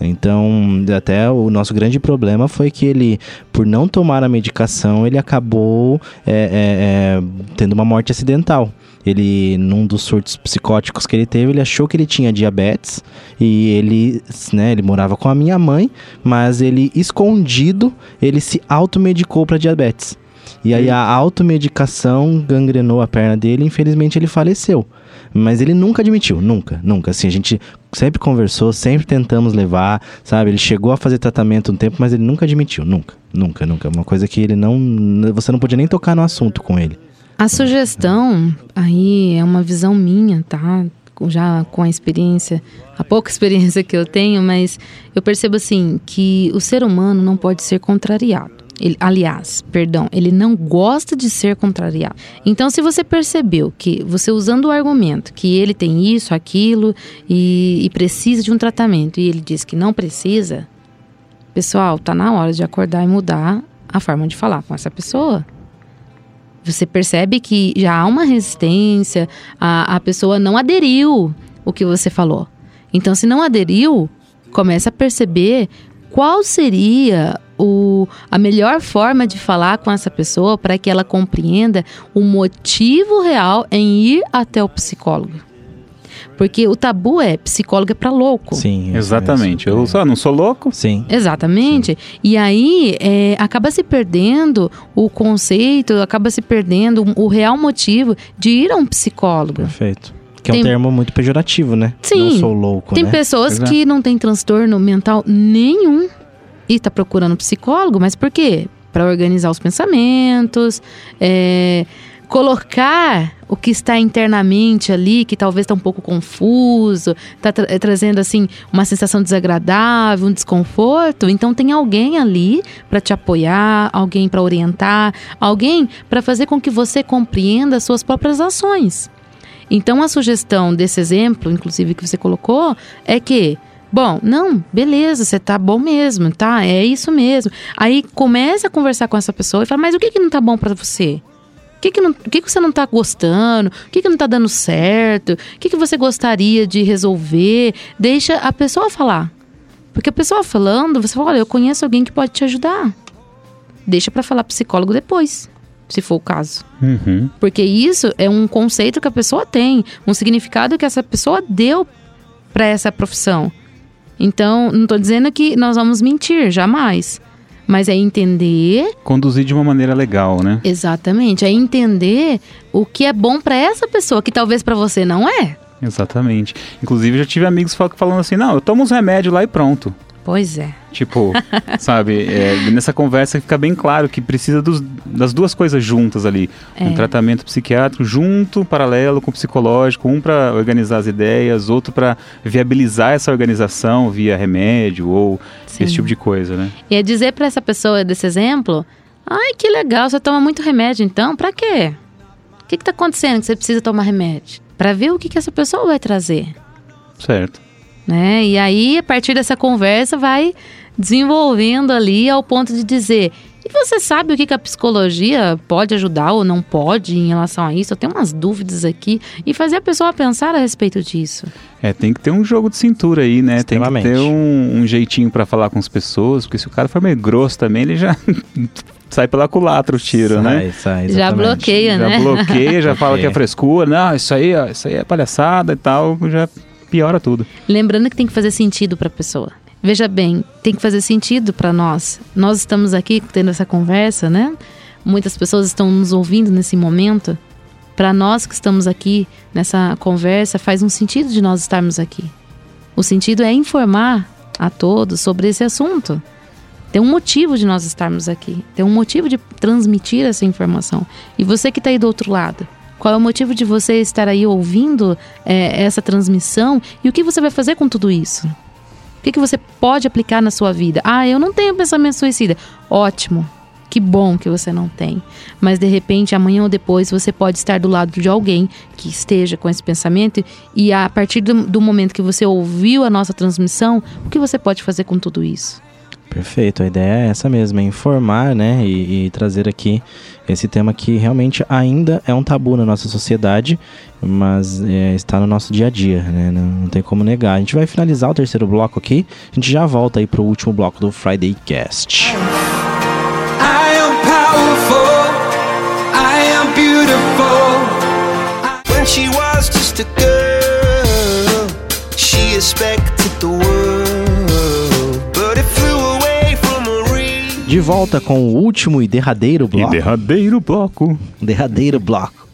Então, até o nosso grande problema foi que ele, por não tomar a medicação, ele acabou é, é, é, tendo uma morte acidental. Ele, num dos surtos psicóticos que ele teve, ele achou que ele tinha diabetes e ele, né, ele morava com a minha mãe, mas ele escondido, ele se automedicou para diabetes. E aí a automedicação gangrenou a perna dele, infelizmente ele faleceu. Mas ele nunca admitiu, nunca, nunca. Assim, a gente sempre conversou, sempre tentamos levar, sabe? Ele chegou a fazer tratamento um tempo, mas ele nunca admitiu, nunca, nunca, nunca. Uma coisa que ele não, você não podia nem tocar no assunto com ele. A sugestão aí é uma visão minha, tá? Já com a experiência, a pouca experiência que eu tenho, mas eu percebo assim que o ser humano não pode ser contrariado. Ele, aliás, perdão, ele não gosta de ser contrariado. Então, se você percebeu que você usando o argumento que ele tem isso, aquilo e, e precisa de um tratamento e ele diz que não precisa, pessoal, tá na hora de acordar e mudar a forma de falar com essa pessoa. Você percebe que já há uma resistência, a, a pessoa não aderiu o que você falou. Então, se não aderiu, comece a perceber qual seria o, a melhor forma de falar com essa pessoa para que ela compreenda o motivo real em ir até o psicólogo. Porque o tabu é psicólogo é para louco. Sim. Exatamente. Eu só não sou louco. Sim. Exatamente. E aí é, acaba se perdendo o conceito, acaba se perdendo o, real motivo de ir a um psicólogo. Perfeito. Que é Tem- um termo muito pejorativo, né? Sim. Não sou louco, Tem né? pessoas Pois é. que não têm transtorno mental nenhum e tá procurando psicólogo, mas por quê? Para organizar os pensamentos, é, colocar o que está internamente ali, que talvez está um pouco confuso, está trazendo assim uma sensação desagradável, um desconforto. Então tem alguém ali para te apoiar, alguém para orientar, alguém para fazer com que você compreenda as suas próprias ações. Então a sugestão desse exemplo, inclusive que você colocou, é que, bom, não, beleza, você tá bom mesmo, tá? É isso mesmo. Aí comece a conversar com essa pessoa e fala, mas o que que não tá bom pra você? O que que, não, o que que você não tá gostando? O que que não tá dando certo? O que que você gostaria de resolver? Deixa a pessoa falar. Porque a pessoa falando, você fala, olha, eu conheço alguém que pode te ajudar. Deixa pra falar psicólogo depois, se for o caso. Uhum. Porque isso é um conceito que a pessoa tem, um significado que essa pessoa deu para essa profissão. Então, não estou dizendo que nós vamos mentir, jamais. Mas é entender, Conduzir de uma maneira legal, né? exatamente, é entender o que é bom para essa pessoa, que talvez para você não é. Exatamente. Inclusive, já tive amigos fal- falando assim: não, eu tomo uns remédios lá e pronto. Pois é. Tipo, sabe, é, nessa conversa fica bem claro que precisa dos- das duas coisas juntas ali. É. Um tratamento psiquiátrico junto, paralelo com o psicológico, um para organizar as ideias, outro para viabilizar essa organização via remédio ou Sim. esse tipo de coisa, né? E é dizer para essa pessoa desse exemplo: ai, que legal, você toma muito remédio então? Para quê? O que está acontecendo que você precisa tomar remédio? Para ver o que, que essa pessoa vai trazer. Certo. Né? E aí, a partir dessa conversa, vai desenvolvendo ali ao ponto de dizer: e você sabe o que, que a psicologia pode ajudar ou não pode em relação a isso? Eu tenho umas dúvidas aqui. E fazer a pessoa pensar a respeito disso. É, tem que ter um jogo de cintura aí, né? Tem que ter um, um jeitinho para falar com as pessoas, porque se o cara for meio grosso também, ele já sai pela culatra o tiro, sai, né? Sai, Já bloqueia, já né? bloqueia, já fala que é frescura. Não, isso aí, ó, isso aí é palhaçada e tal, já piora tudo. Lembrando que tem que fazer sentido para a pessoa. Veja bem, tem que fazer sentido para nós. Nós estamos aqui tendo essa conversa, né? Muitas pessoas estão nos ouvindo nesse momento. Para nós que estamos aqui nessa conversa, faz um sentido de nós estarmos aqui. O sentido é informar a todos sobre esse assunto. Tem um motivo de nós estarmos aqui. Tem um motivo de transmitir essa informação. E você que está aí do outro lado, qual é o motivo de você estar aí ouvindo é, essa transmissão e o que você vai fazer com tudo isso? O que, que você pode aplicar na sua vida? Ah, eu não tenho pensamento suicida. Ótimo. Que bom que você não tem. Mas de repente, amanhã ou depois, você pode estar do lado de alguém que esteja com esse pensamento e a partir do, do momento que você ouviu a nossa transmissão, o que você pode fazer com tudo isso? Perfeito, a ideia é essa mesmo, é informar, né, e, e trazer aqui esse tema que realmente ainda é um tabu na nossa sociedade, mas é, está no nosso dia a dia, né, não, não tem como negar. A gente vai finalizar o terceiro bloco aqui, a gente já volta aí pro último bloco do Friday Cast. I De volta com o último e derradeiro E bloco. derradeiro bloco. Derradeiro bloco.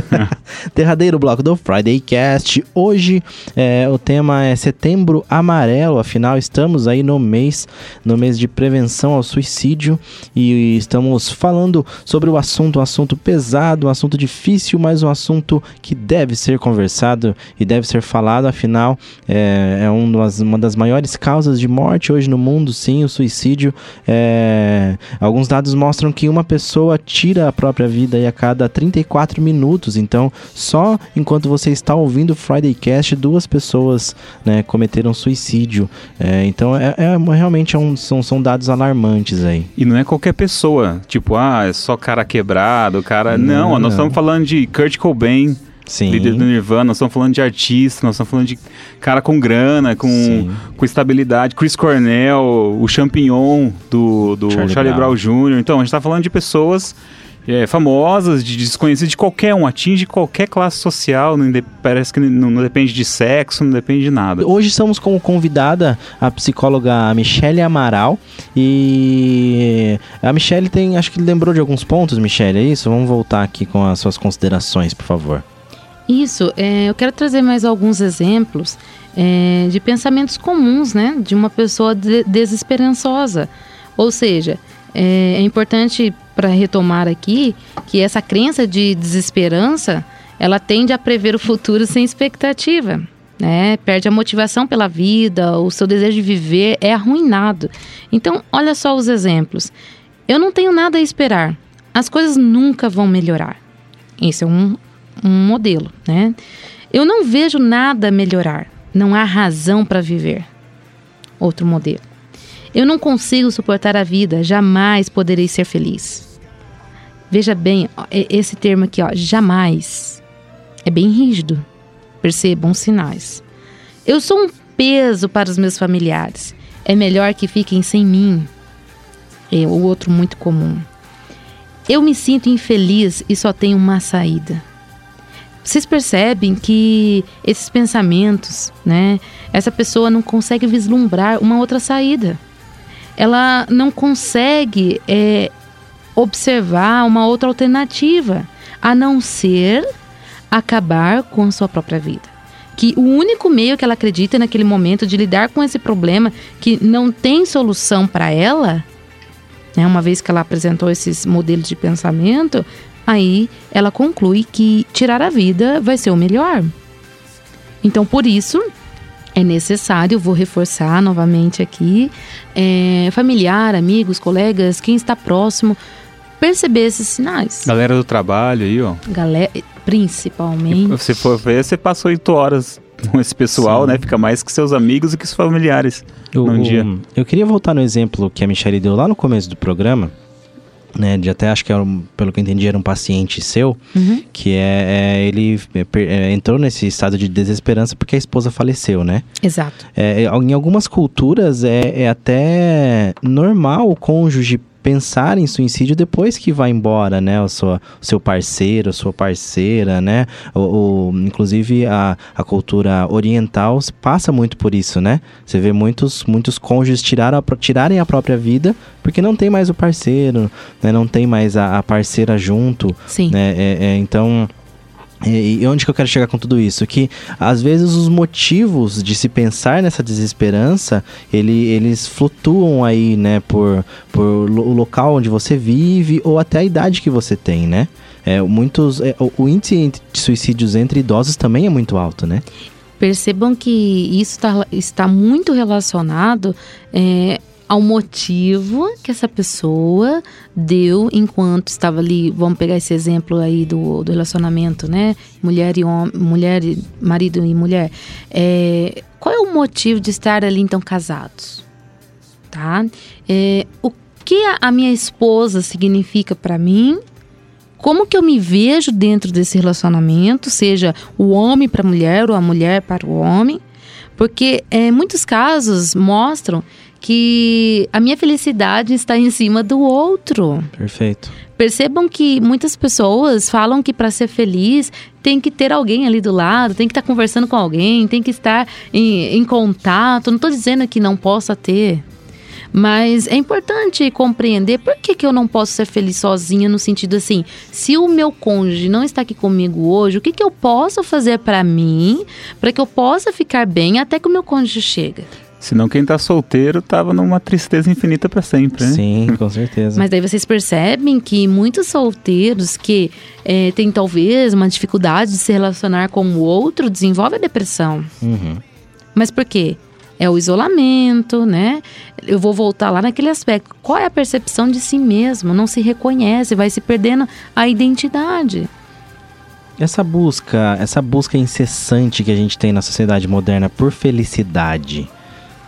Derradeiro bloco do Friday Cast. Hoje é, o tema é Setembro Amarelo, afinal estamos aí no mês, no mês de prevenção ao suicídio e estamos falando sobre o assunto, um assunto pesado, um assunto difícil, mas um assunto que deve ser conversado e deve ser falado, afinal é, é um das- uma das maiores causas de morte hoje no mundo, sim, o suicídio. É, alguns dados mostram que uma pessoa tira a própria vida a cada 34 minutos. Então, só enquanto você está ouvindo o Friday Cast, duas pessoas né, cometeram suicídio. É, então, é, é- realmente é um- são, são dados alarmantes aí. E não é qualquer pessoa, tipo, ah, é só cara quebrado, cara. Não, Não, nós estamos falando de Kurt Cobain, Sim. líder do Nirvana, nós estamos falando de artista, nós estamos falando de cara com grana, com, Sim. com estabilidade. Chris Cornell, o Champignon do, do Charlie Charlie, Brown. Brown. Jr. Então, a gente está falando de pessoas é, famosas, de desconhecidas, de qualquer um, atinge qualquer classe social, não parece que não, não depende de sexo, não depende de nada. Hoje estamos como convidada a psicóloga Michele Amaral e a Michele tem, acho que lembrou de alguns pontos, Michele, é isso? Vamos voltar aqui com as suas considerações, por favor. Isso, é, eu quero trazer mais alguns exemplos é, de pensamentos comuns, né? De uma pessoa de- desesperançosa. Ou seja, é, é importante para retomar aqui que essa crença de desesperança, ela tende a prever o futuro sem expectativa. Né? Perde a motivação pela vida, o seu desejo de viver é arruinado. Então, olha só os exemplos. Eu não tenho nada a esperar. As coisas nunca vão melhorar. Esse é um, um modelo, né? Eu não vejo nada melhorar. Não há razão para viver. Outro modelo. Eu não consigo suportar a vida, jamais poderei ser feliz. Veja bem, esse termo aqui, ó, jamais. É bem rígido. Percebam os sinais. Eu sou um peso para os meus familiares. É melhor que fiquem sem mim. É o outro muito comum. Eu me sinto infeliz e só tenho uma saída. Vocês percebem que esses pensamentos, né? Essa pessoa não consegue vislumbrar uma outra saída. Ela não consegue é, observar uma outra alternativa, a não ser acabar com sua própria vida. Que o único meio que ela acredita naquele momento de lidar com esse problema que não tem solução para ela né, uma vez que ela apresentou esses modelos de pensamento, aí ela conclui que tirar a vida vai ser o melhor. Então, por isso, é necessário, vou reforçar novamente aqui, é, familiar, amigos, colegas, quem está próximo, perceber esses sinais. Galera do trabalho aí, ó. Galera, principalmente. Se for ver, você passa oito horas com esse pessoal, Sim. né? Fica mais que seus amigos e que seus familiares num O- dia. Eu queria voltar no exemplo que a Michelle deu lá no começo do programa, né? De até acho que era pelo que eu entendi era um paciente seu, Uhum. que é, é, ele é, é, entrou nesse estado de desesperança porque a esposa faleceu, né? Exato. É, é, em algumas culturas é, é até normal o cônjuge pensar em suicídio depois que vai embora, né? O, sua, o seu parceiro, a sua parceira, né? O, o- inclusive a, a cultura oriental passa muito por isso, né? Você vê muitos, muitos cônjuges tiraram a tirarem a própria vida porque não tem mais o parceiro, né? Não tem mais a, a parceira junto, Sim. né? É, é, então, e, onde que eu quero chegar com tudo isso? Que às vezes os motivos de se pensar nessa desesperança, ele, eles flutuam aí, né? Por, por o local onde você vive ou até a idade que você tem, né? É, muitos, é, o, o índice de suicídios entre idosos também é muito alto, né? Percebam que isso tá, está muito relacionado é, ao motivo que essa pessoa deu enquanto estava ali. Vamos pegar esse exemplo aí do, do relacionamento, né? Mulher e homem, mulher, e- marido e mulher. É, qual é o motivo de estar ali então casados? Tá? É, o que a, minha esposa significa para mim? Como que eu me vejo dentro desse relacionamento, seja o homem para a mulher ou a mulher para o homem? Porque é, muitos casos mostram que a minha felicidade está em cima do outro. Perfeito. Percebam que muitas pessoas falam que para ser feliz tem que ter alguém ali do lado, tem que estar conversando com alguém, tem que estar em, em contato. Não estou dizendo que não possa ter, Mas é importante compreender por que, que eu não posso ser feliz sozinha, no sentido assim, se o meu cônjuge não está aqui comigo hoje, o que, que eu posso fazer para mim, para que eu possa ficar bem até que o meu cônjuge chega? Senão quem tá solteiro tava numa tristeza infinita pra sempre, né? Sim, com certeza. Mas daí vocês percebem que muitos solteiros que eh, têm talvez uma dificuldade de se relacionar com o outro desenvolvem a depressão. Uhum. Mas por quê? É o isolamento, né? Eu vou voltar lá naquele aspecto. Qual é a percepção de si mesmo? Não se reconhece, vai se perdendo a identidade. Essa busca, essa busca incessante que a gente tem na sociedade moderna por felicidade.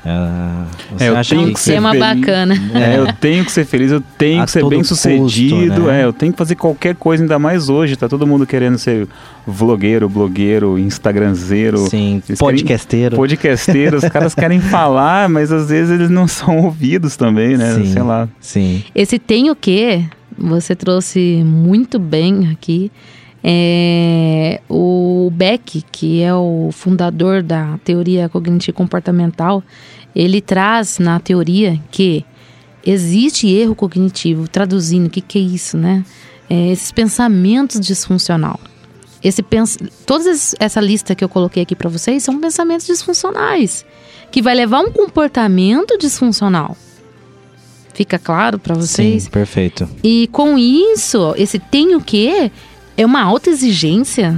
Ah, você É, eu acha tenho que que ser Tema feliz. bacana. É, eu tenho que ser feliz, eu tenho A que ser bem sucedido, custo, né? é, eu tenho que fazer qualquer coisa, ainda mais hoje, tá todo mundo querendo ser vlogueiro, blogueiro, instagramzeiro, Sim, Eles podcasteiro. podcasteiro, os caras querem falar, mas às vezes eles não são ouvidos também, né, Sim. sei lá. Sim. Esse tem o quê? Você trouxe muito bem aqui. É, o Beck, que é o fundador da teoria cognitivo comportamental, ele traz na teoria que existe erro cognitivo, traduzindo, o que, que é isso, né? É, esses pensamentos disfuncional. Esse pens... Toda es- essa lista que eu coloquei aqui para vocês são pensamentos disfuncionais, que vai levar a um comportamento disfuncional. Fica claro para vocês? Sim, perfeito. E com isso, esse tem o quê? É uma alta exigência,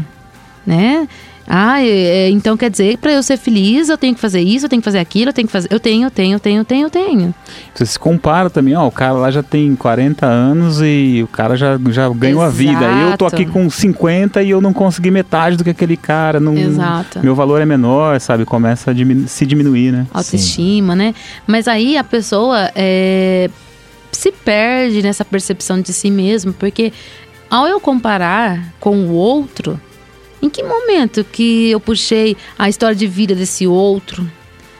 né? Ah, é- é, então quer dizer, para eu ser feliz, eu tenho que fazer isso, eu tenho que fazer aquilo, eu tenho que fazer. Eu tenho, eu tenho, eu tenho, eu tenho, eu tenho. Você se compara também, ó, o cara lá já tem 40 anos e o cara já, já ganhou a vida. Eu tô Exato. aqui com 50 e eu não consegui metade do que aquele cara. Não, Exato. Meu valor é menor, sabe? Começa a diminu- se diminuir, né? Autoestima, né? Mas aí a pessoa é, se perde nessa percepção de si mesmo, porque ao eu comparar com o outro, em que momento que eu puxei a história de vida desse outro?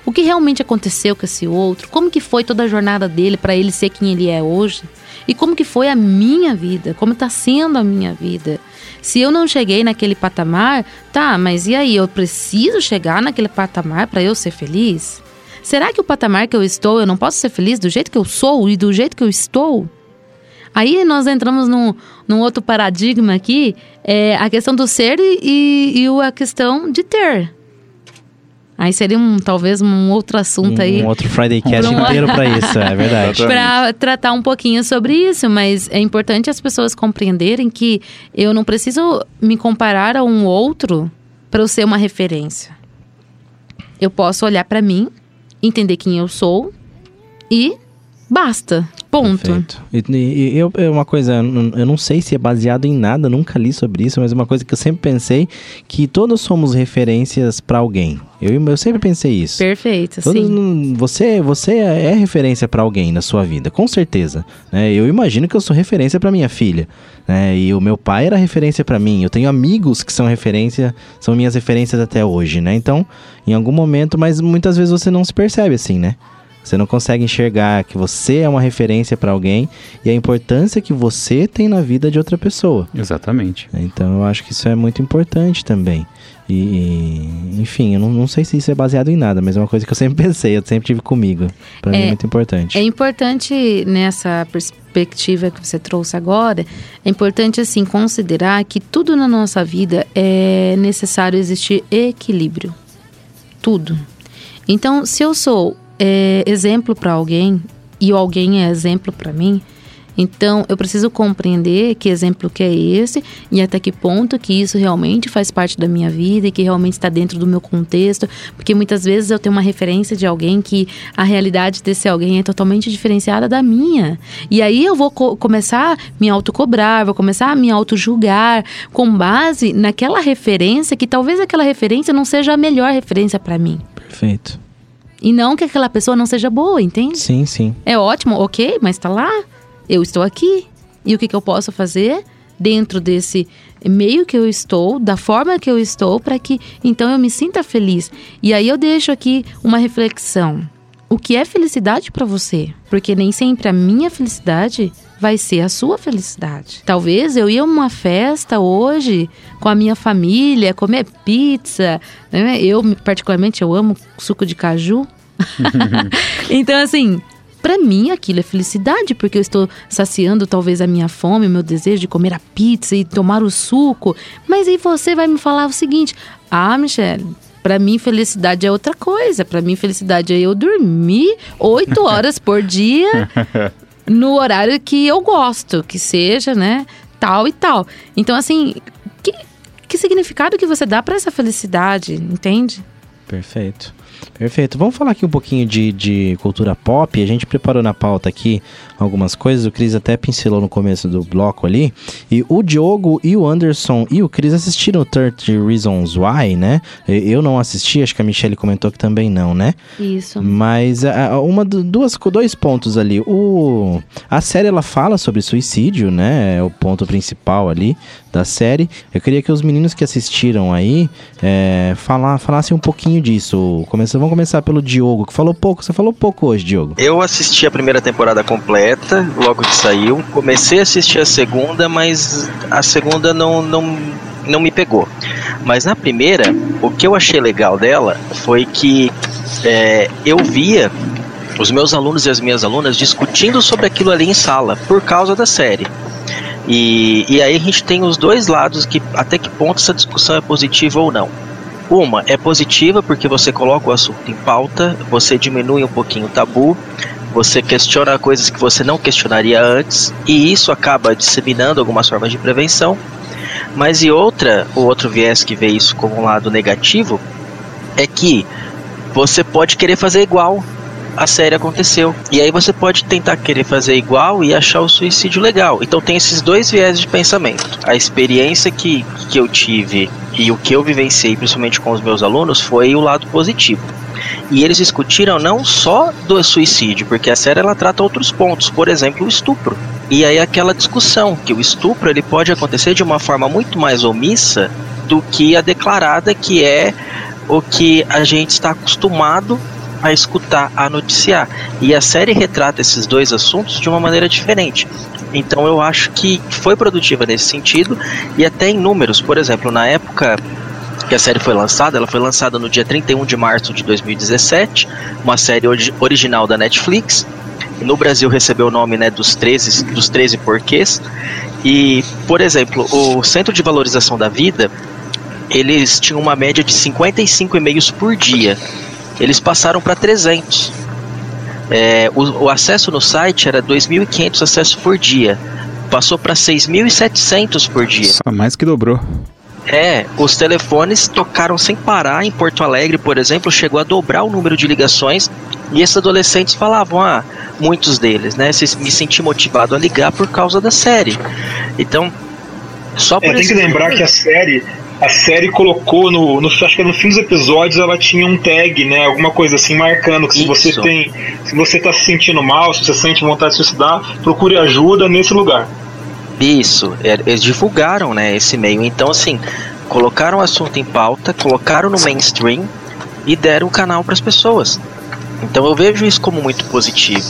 O que realmente aconteceu com esse outro? Como que foi toda a jornada dele para ele ser quem ele é hoje? E como que foi a minha vida? Como está sendo a minha vida? Se eu não cheguei naquele patamar, tá, mas e aí? Eu preciso chegar naquele patamar para eu ser feliz? Será que o patamar que eu estou, eu não posso ser feliz do jeito que eu sou e do jeito que eu estou? Aí nós entramos num, num outro paradigma aqui, é a questão do ser e, e a questão de ter. Aí seria um, talvez um outro assunto aí Um outro Friday Cast um- inteiro pra isso, é verdade. para tratar um pouquinho sobre isso, mas é importante as pessoas compreenderem que eu não preciso me comparar a um outro para eu ser uma referência. Eu posso olhar para mim, entender quem eu sou e basta. Ponto. E, e- eu, é uma coisa, eu não- sei se é baseado em nada, nunca li sobre isso, mas é uma coisa que eu sempre pensei que todos somos referências pra alguém. Eu, eu sempre pensei isso. Perfeito, Todos sim. você, você é referência pra alguém na sua vida, com certeza. né? Eu imagino que eu sou referência pra minha filha. né? E o meu pai era referência pra mim. Eu tenho amigos que são referência, são minhas referências até hoje, né? Então, em algum momento, mas muitas vezes você não se percebe assim, né? Você não consegue enxergar que você é uma referência pra alguém e a importância que você tem na vida de outra pessoa. Exatamente. Então eu acho que isso é muito importante também. E, e, enfim, eu não, não sei se isso é baseado em nada, mas é uma coisa que eu sempre pensei, eu sempre tive comigo. Pra mim é É- muito importante. É importante nessa perspectiva que você trouxe agora, é importante assim considerar que tudo na nossa vida é necessário existir equilíbrio. Tudo. Então, se eu sou é, exemplo para alguém e alguém é exemplo para mim, então eu preciso compreender que exemplo que é esse e até que ponto que isso realmente faz parte da minha vida e que realmente está dentro do meu contexto, porque muitas vezes eu tenho uma referência de alguém que a realidade desse alguém é totalmente diferenciada da minha. E aí eu vou co- começar a me autocobrar, vou começar a me autojulgar com base naquela referência que talvez aquela referência não seja a melhor referência para mim. Perfeito. E não que aquela pessoa não seja boa, entende? Sim, sim. É ótimo, ok, mas tá lá. Eu estou aqui. E o que, que eu posso fazer dentro desse meio que eu estou, da forma que eu estou, para que então eu me sinta feliz. E aí eu deixo aqui uma reflexão. O que é felicidade para você? Porque nem sempre a minha felicidade vai ser a sua felicidade. Talvez eu ia a uma festa hoje com a minha família, comer pizza, né? Eu particularmente eu amo suco de caju. então assim, Pra mim, aquilo é felicidade, porque eu estou saciando talvez a minha fome, o meu desejo de comer a pizza e tomar o suco. Mas aí você vai me falar o seguinte: ah, Michelle. Pra mim, felicidade é outra coisa. Pra mim, felicidade é eu dormir oito horas por dia no horário que eu gosto, que seja, né, tal e tal. Então, assim, que, que significado que você dá pra essa felicidade, entende? Perfeito. Perfeito. Vamos falar aqui um pouquinho de, de cultura pop. A gente preparou na pauta aqui algumas coisas. O Cris até pincelou no começo do bloco ali. E o Diogo e o Anderson e o Cris assistiram o 30 Reasons Why, né? Eu não assisti, acho que a Michelle comentou que também não, né? Isso. Mas uma du- duas dois pontos ali. O a série ela fala sobre suicídio, né? É o ponto principal ali da série. Eu queria que os meninos que assistiram aí é, falar, falassem um pouquinho disso. Vamos começar pelo Diogo, que falou pouco. Você falou pouco hoje, Diogo. Eu assisti a primeira temporada completa, logo que saiu. Comecei a assistir a segunda, mas a segunda não, não, não me pegou. Mas na primeira, o que eu achei legal dela foi que é, eu via os meus alunos e as minhas alunas discutindo sobre aquilo ali em sala, por causa da série. E, e aí a gente tem os dois lados que até que ponto essa discussão é positiva ou não. Uma é positiva porque você coloca o assunto em pauta, você diminui um pouquinho o tabu, você questiona coisas que você não questionaria antes, e isso acaba disseminando algumas formas de prevenção. Mas e outra, o outro viés que vê isso como um lado negativo é que você pode querer fazer igual a série aconteceu. E aí você pode tentar querer fazer igual e achar o suicídio legal. Então tem esses dois viés de pensamento. A experiência que, que eu tive e o que eu vivenciei, principalmente com os meus alunos, foi o lado positivo. E eles discutiram não só do suicídio, porque a série ela trata outros pontos, por exemplo, o estupro. E aí aquela discussão que o estupro ele pode acontecer de uma forma muito mais omissa do que a declarada, que é o que a gente está acostumado a escutar, a noticiar. E a série retrata esses dois assuntos de uma maneira diferente. Então eu acho que foi produtiva nesse sentido e até em números, por exemplo, na época que a série foi lançada, ela foi lançada no dia 31 de março de 2017, uma série ori- original da Netflix. No Brasil recebeu o nome né, dos 13, dos 13 porquês. E, por exemplo, o Centro de Valorização da Vida, eles tinham uma média de 55 e-mails por dia. Eles passaram para 300. É, o, o acesso no site era 2.500 acessos por dia. Passou para 6.700 por dia. Só mais que dobrou. É, os telefones tocaram sem parar em Porto Alegre, por exemplo, chegou a dobrar o número de ligações e esses adolescentes falavam, ah, muitos deles, né, se me senti motivado a ligar por causa da série. Então, só por É, tem que lembrar que a série, a série colocou no, no, acho que no fim dos episódios ela tinha um tag, né, alguma coisa assim marcando que se você Isso. tem, se você tá se sentindo mal, se você sente vontade de se suicidar, procure ajuda nesse lugar. Isso, é, eles divulgaram, né, esse meio. Então, assim, colocaram o assunto em pauta, colocaram no mainstream e deram o canal para as pessoas. Então eu vejo isso como muito positivo.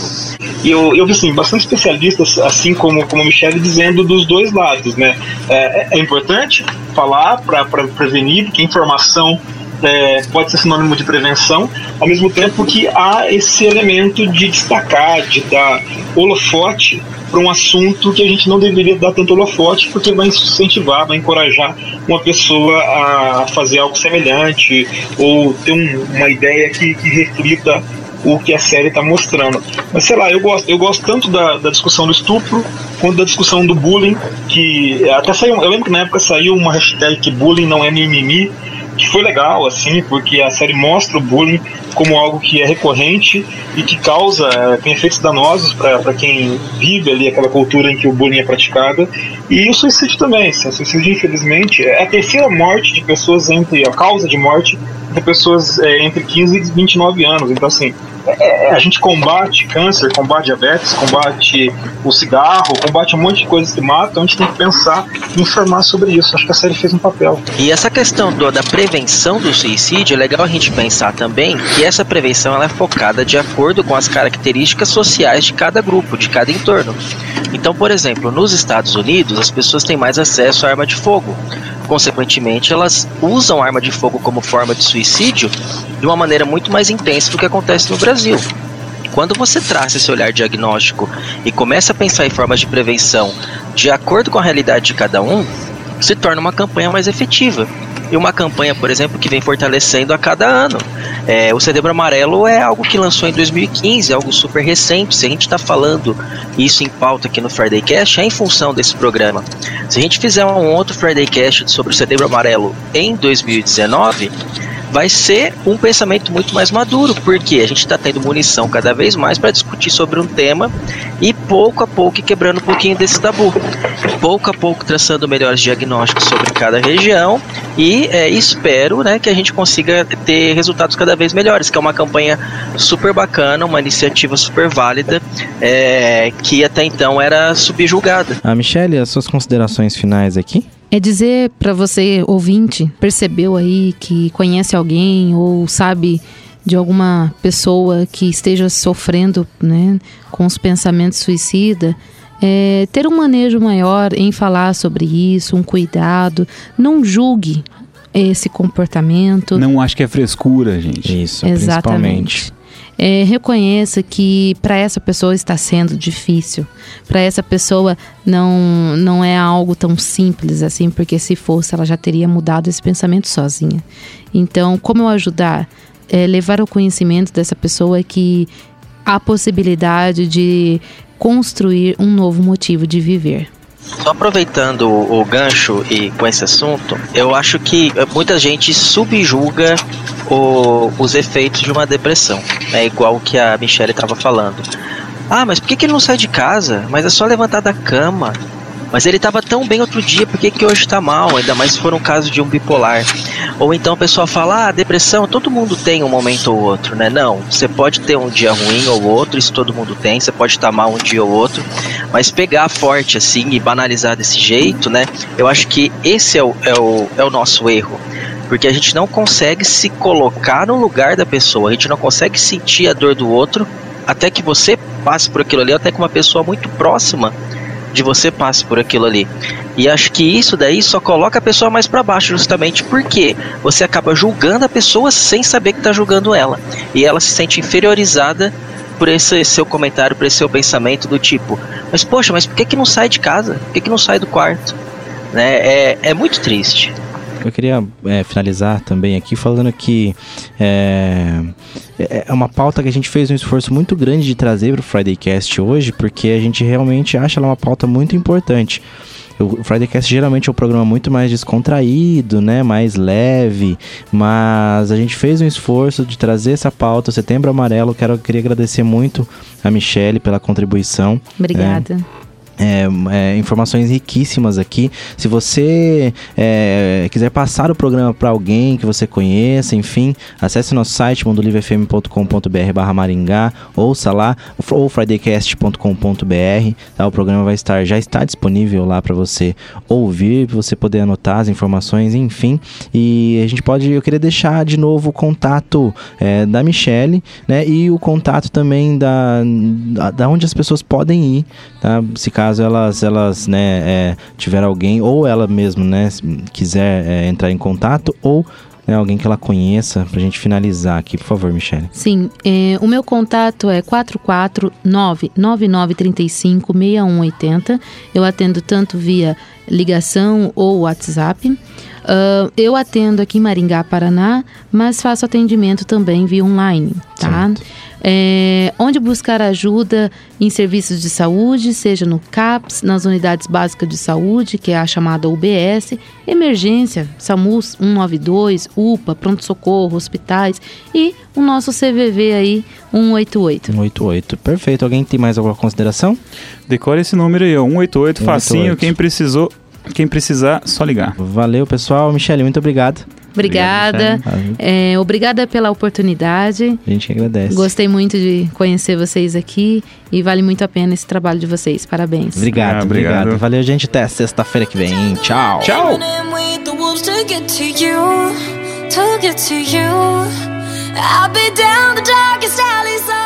E eu, eu vi assim, bastante especialistas, assim como, como a Michelle, dizendo dos dois lados, né? É, é importante falar para prevenir, porque informação é, pode ser sinônimo de prevenção, ao mesmo tempo que há esse elemento de destacar, de dar holofote para um assunto que a gente não deveria dar tanto holofote, porque vai incentivar, vai encorajar uma pessoa a fazer algo semelhante ou ter um- uma ideia que, que reflita o que a série está mostrando. Mas sei lá, eu gosto, eu gosto tanto da, da discussão do estupro quanto da discussão do bullying, que até saiu, eu lembro que na época saiu uma hashtag que bullying não é mimimi, que foi legal, assim, porque a série mostra o bullying como algo que é recorrente e que causa, eh, tem efeitos danosos para quem vive ali aquela cultura em que o bullying é praticado. E o suicídio também, assim, o suicídio, infelizmente, é a terceira morte de pessoas entre, a causa de morte de pessoas eh, entre 15 e 29 anos. Então, assim, é- é- a gente combate câncer, combate diabetes, combate o cigarro, combate um monte de coisas que matam, a gente tem que pensar e informar sobre isso. Acho que a série fez um papel. E essa questão do- da prevenção do suicídio, é legal a gente pensar também que essa prevenção ela é focada de acordo com as características sociais de cada grupo, de cada entorno. Então, por exemplo, nos Estados Unidos, as pessoas têm mais acesso à arma de fogo. Consequentemente, elas usam arma de fogo como forma de suicídio de uma maneira muito mais intensa do que acontece no Brasil. Quando você traz esse olhar diagnóstico e começa a pensar em formas de prevenção de acordo com a realidade de cada um, se torna uma campanha mais efetiva. E uma campanha, por exemplo, que vem fortalecendo a cada ano. É, o Setembro Amarelo é algo que lançou em 2015, algo super recente. Se a gente está falando isso em pauta aqui no Friday Cast, é em função desse programa. Se a gente fizer um outro Friday Cast sobre o Setembro Amarelo em 2019, vai ser um pensamento muito mais maduro, porque a gente está tendo munição cada vez mais para discutir sobre um tema e pouco a pouco quebrando um pouquinho desse tabu. Pouco a pouco traçando melhores diagnósticos sobre cada região e é, espero né, que a gente consiga ter resultados cada vez melhores, que é uma campanha super bacana, uma iniciativa super válida, é, que até então era subjulgada. A Michelle, as suas considerações finais aqui? É dizer para você, ouvinte, percebeu aí que conhece alguém ou sabe de alguma pessoa que esteja sofrendo né, com os pensamentos suicida, é, ter um manejo maior em falar sobre isso, um cuidado, não julgue esse comportamento. Não acho que é frescura, gente. Isso, principalmente. Exatamente. É, reconheça que para essa pessoa está sendo difícil. Para essa pessoa não, não é algo tão simples assim, porque se fosse, ela já teria mudado esse pensamento sozinha. Então, como eu ajudar? É, levar ao conhecimento dessa pessoa que há possibilidade de construir um novo motivo de viver. Só aproveitando o, gancho e com esse assunto, eu acho que eh, muita gente subjuga o- os efeitos de uma depressão. É igual o que a Michelle estava falando. Ah, mas por que, que ele não sai de casa? Mas é só levantar da cama. Mas ele estava tão bem outro dia, por que, que hoje está mal? Ainda mais se for um caso de um bipolar. Ou então a pessoa fala, ah, depressão, todo mundo tem um momento ou outro, né? Não, você pode ter um dia ruim ou outro, isso todo mundo tem, você pode estar mal um dia ou outro, mas pegar forte assim e banalizar desse jeito, né? Eu acho que esse é o, é o, é o nosso erro. Porque a gente não consegue se colocar no lugar da pessoa, a gente não consegue sentir a dor do outro até que você passe por aquilo ali, até que uma pessoa muito próxima de você passe por aquilo ali. E acho que isso daí só coloca a pessoa mais para baixo, justamente porque você acaba julgando a pessoa sem saber que tá julgando ela. E ela se sente inferiorizada por esse seu comentário, por esse seu pensamento do tipo: Mas poxa, mas por que, que não sai de casa? Por que, que não sai do quarto? Né? É, é muito triste. Eu queria é, finalizar também aqui falando que é, é é uma pauta que a gente fez um esforço muito grande de trazer para o Friday Cast hoje, porque a gente realmente acha ela uma pauta muito importante. O Friday Cast geralmente é um programa muito mais descontraído, né, mais leve, mas a gente fez um esforço de trazer essa pauta, Setembro Amarelo. Quero queria agradecer muito a Michelle pela contribuição. Obrigada. É, é, informações riquíssimas aqui. Se você é, quiser passar o programa para alguém que você conheça, enfim, acesse nosso site mundolivefm.com.br barra Maringá, ouça lá, ou fridaycast.com.br, tá? O programa vai estar, já está disponível lá para você ouvir, pra você poder anotar as informações, enfim. E a gente pode, eu queria deixar de novo o contato é, da Michelle, né? E o contato também da, da, da onde as pessoas podem ir, tá? Se caso elas, elas né, é, tiver alguém, ou ela mesmo, né, se quiser é, entrar em contato, ou né, alguém que ela conheça, pra gente finalizar aqui, por favor, Michelle. Sim, é, o meu contato é 449-9935-6180. Eu atendo tanto via ligação ou WhatsApp. Ah, eu atendo aqui em Maringá, Paraná, mas faço atendimento também via online, tá? É, onde buscar ajuda em serviços de saúde, seja no CAPS, nas unidades básicas de saúde, que é a chamada UBS, emergência, SAMUS 192, UPA, pronto-socorro, hospitais e o nosso CVV aí, 188. 188. Perfeito. Alguém tem mais alguma consideração? Decore esse número aí, ó, 188, facinho, 188. quem precisou, quem precisar, só ligar. Valeu, pessoal. Michelle, muito obrigado. Obrigada. Michele. É, obrigada pela oportunidade. A gente agradece. Gostei muito de conhecer vocês aqui e vale muito a pena esse trabalho de vocês. Parabéns. Obrigado, Ah, obrigado, obrigado. Valeu, gente. Até sexta-feira que vem. Tchau. Tchau! And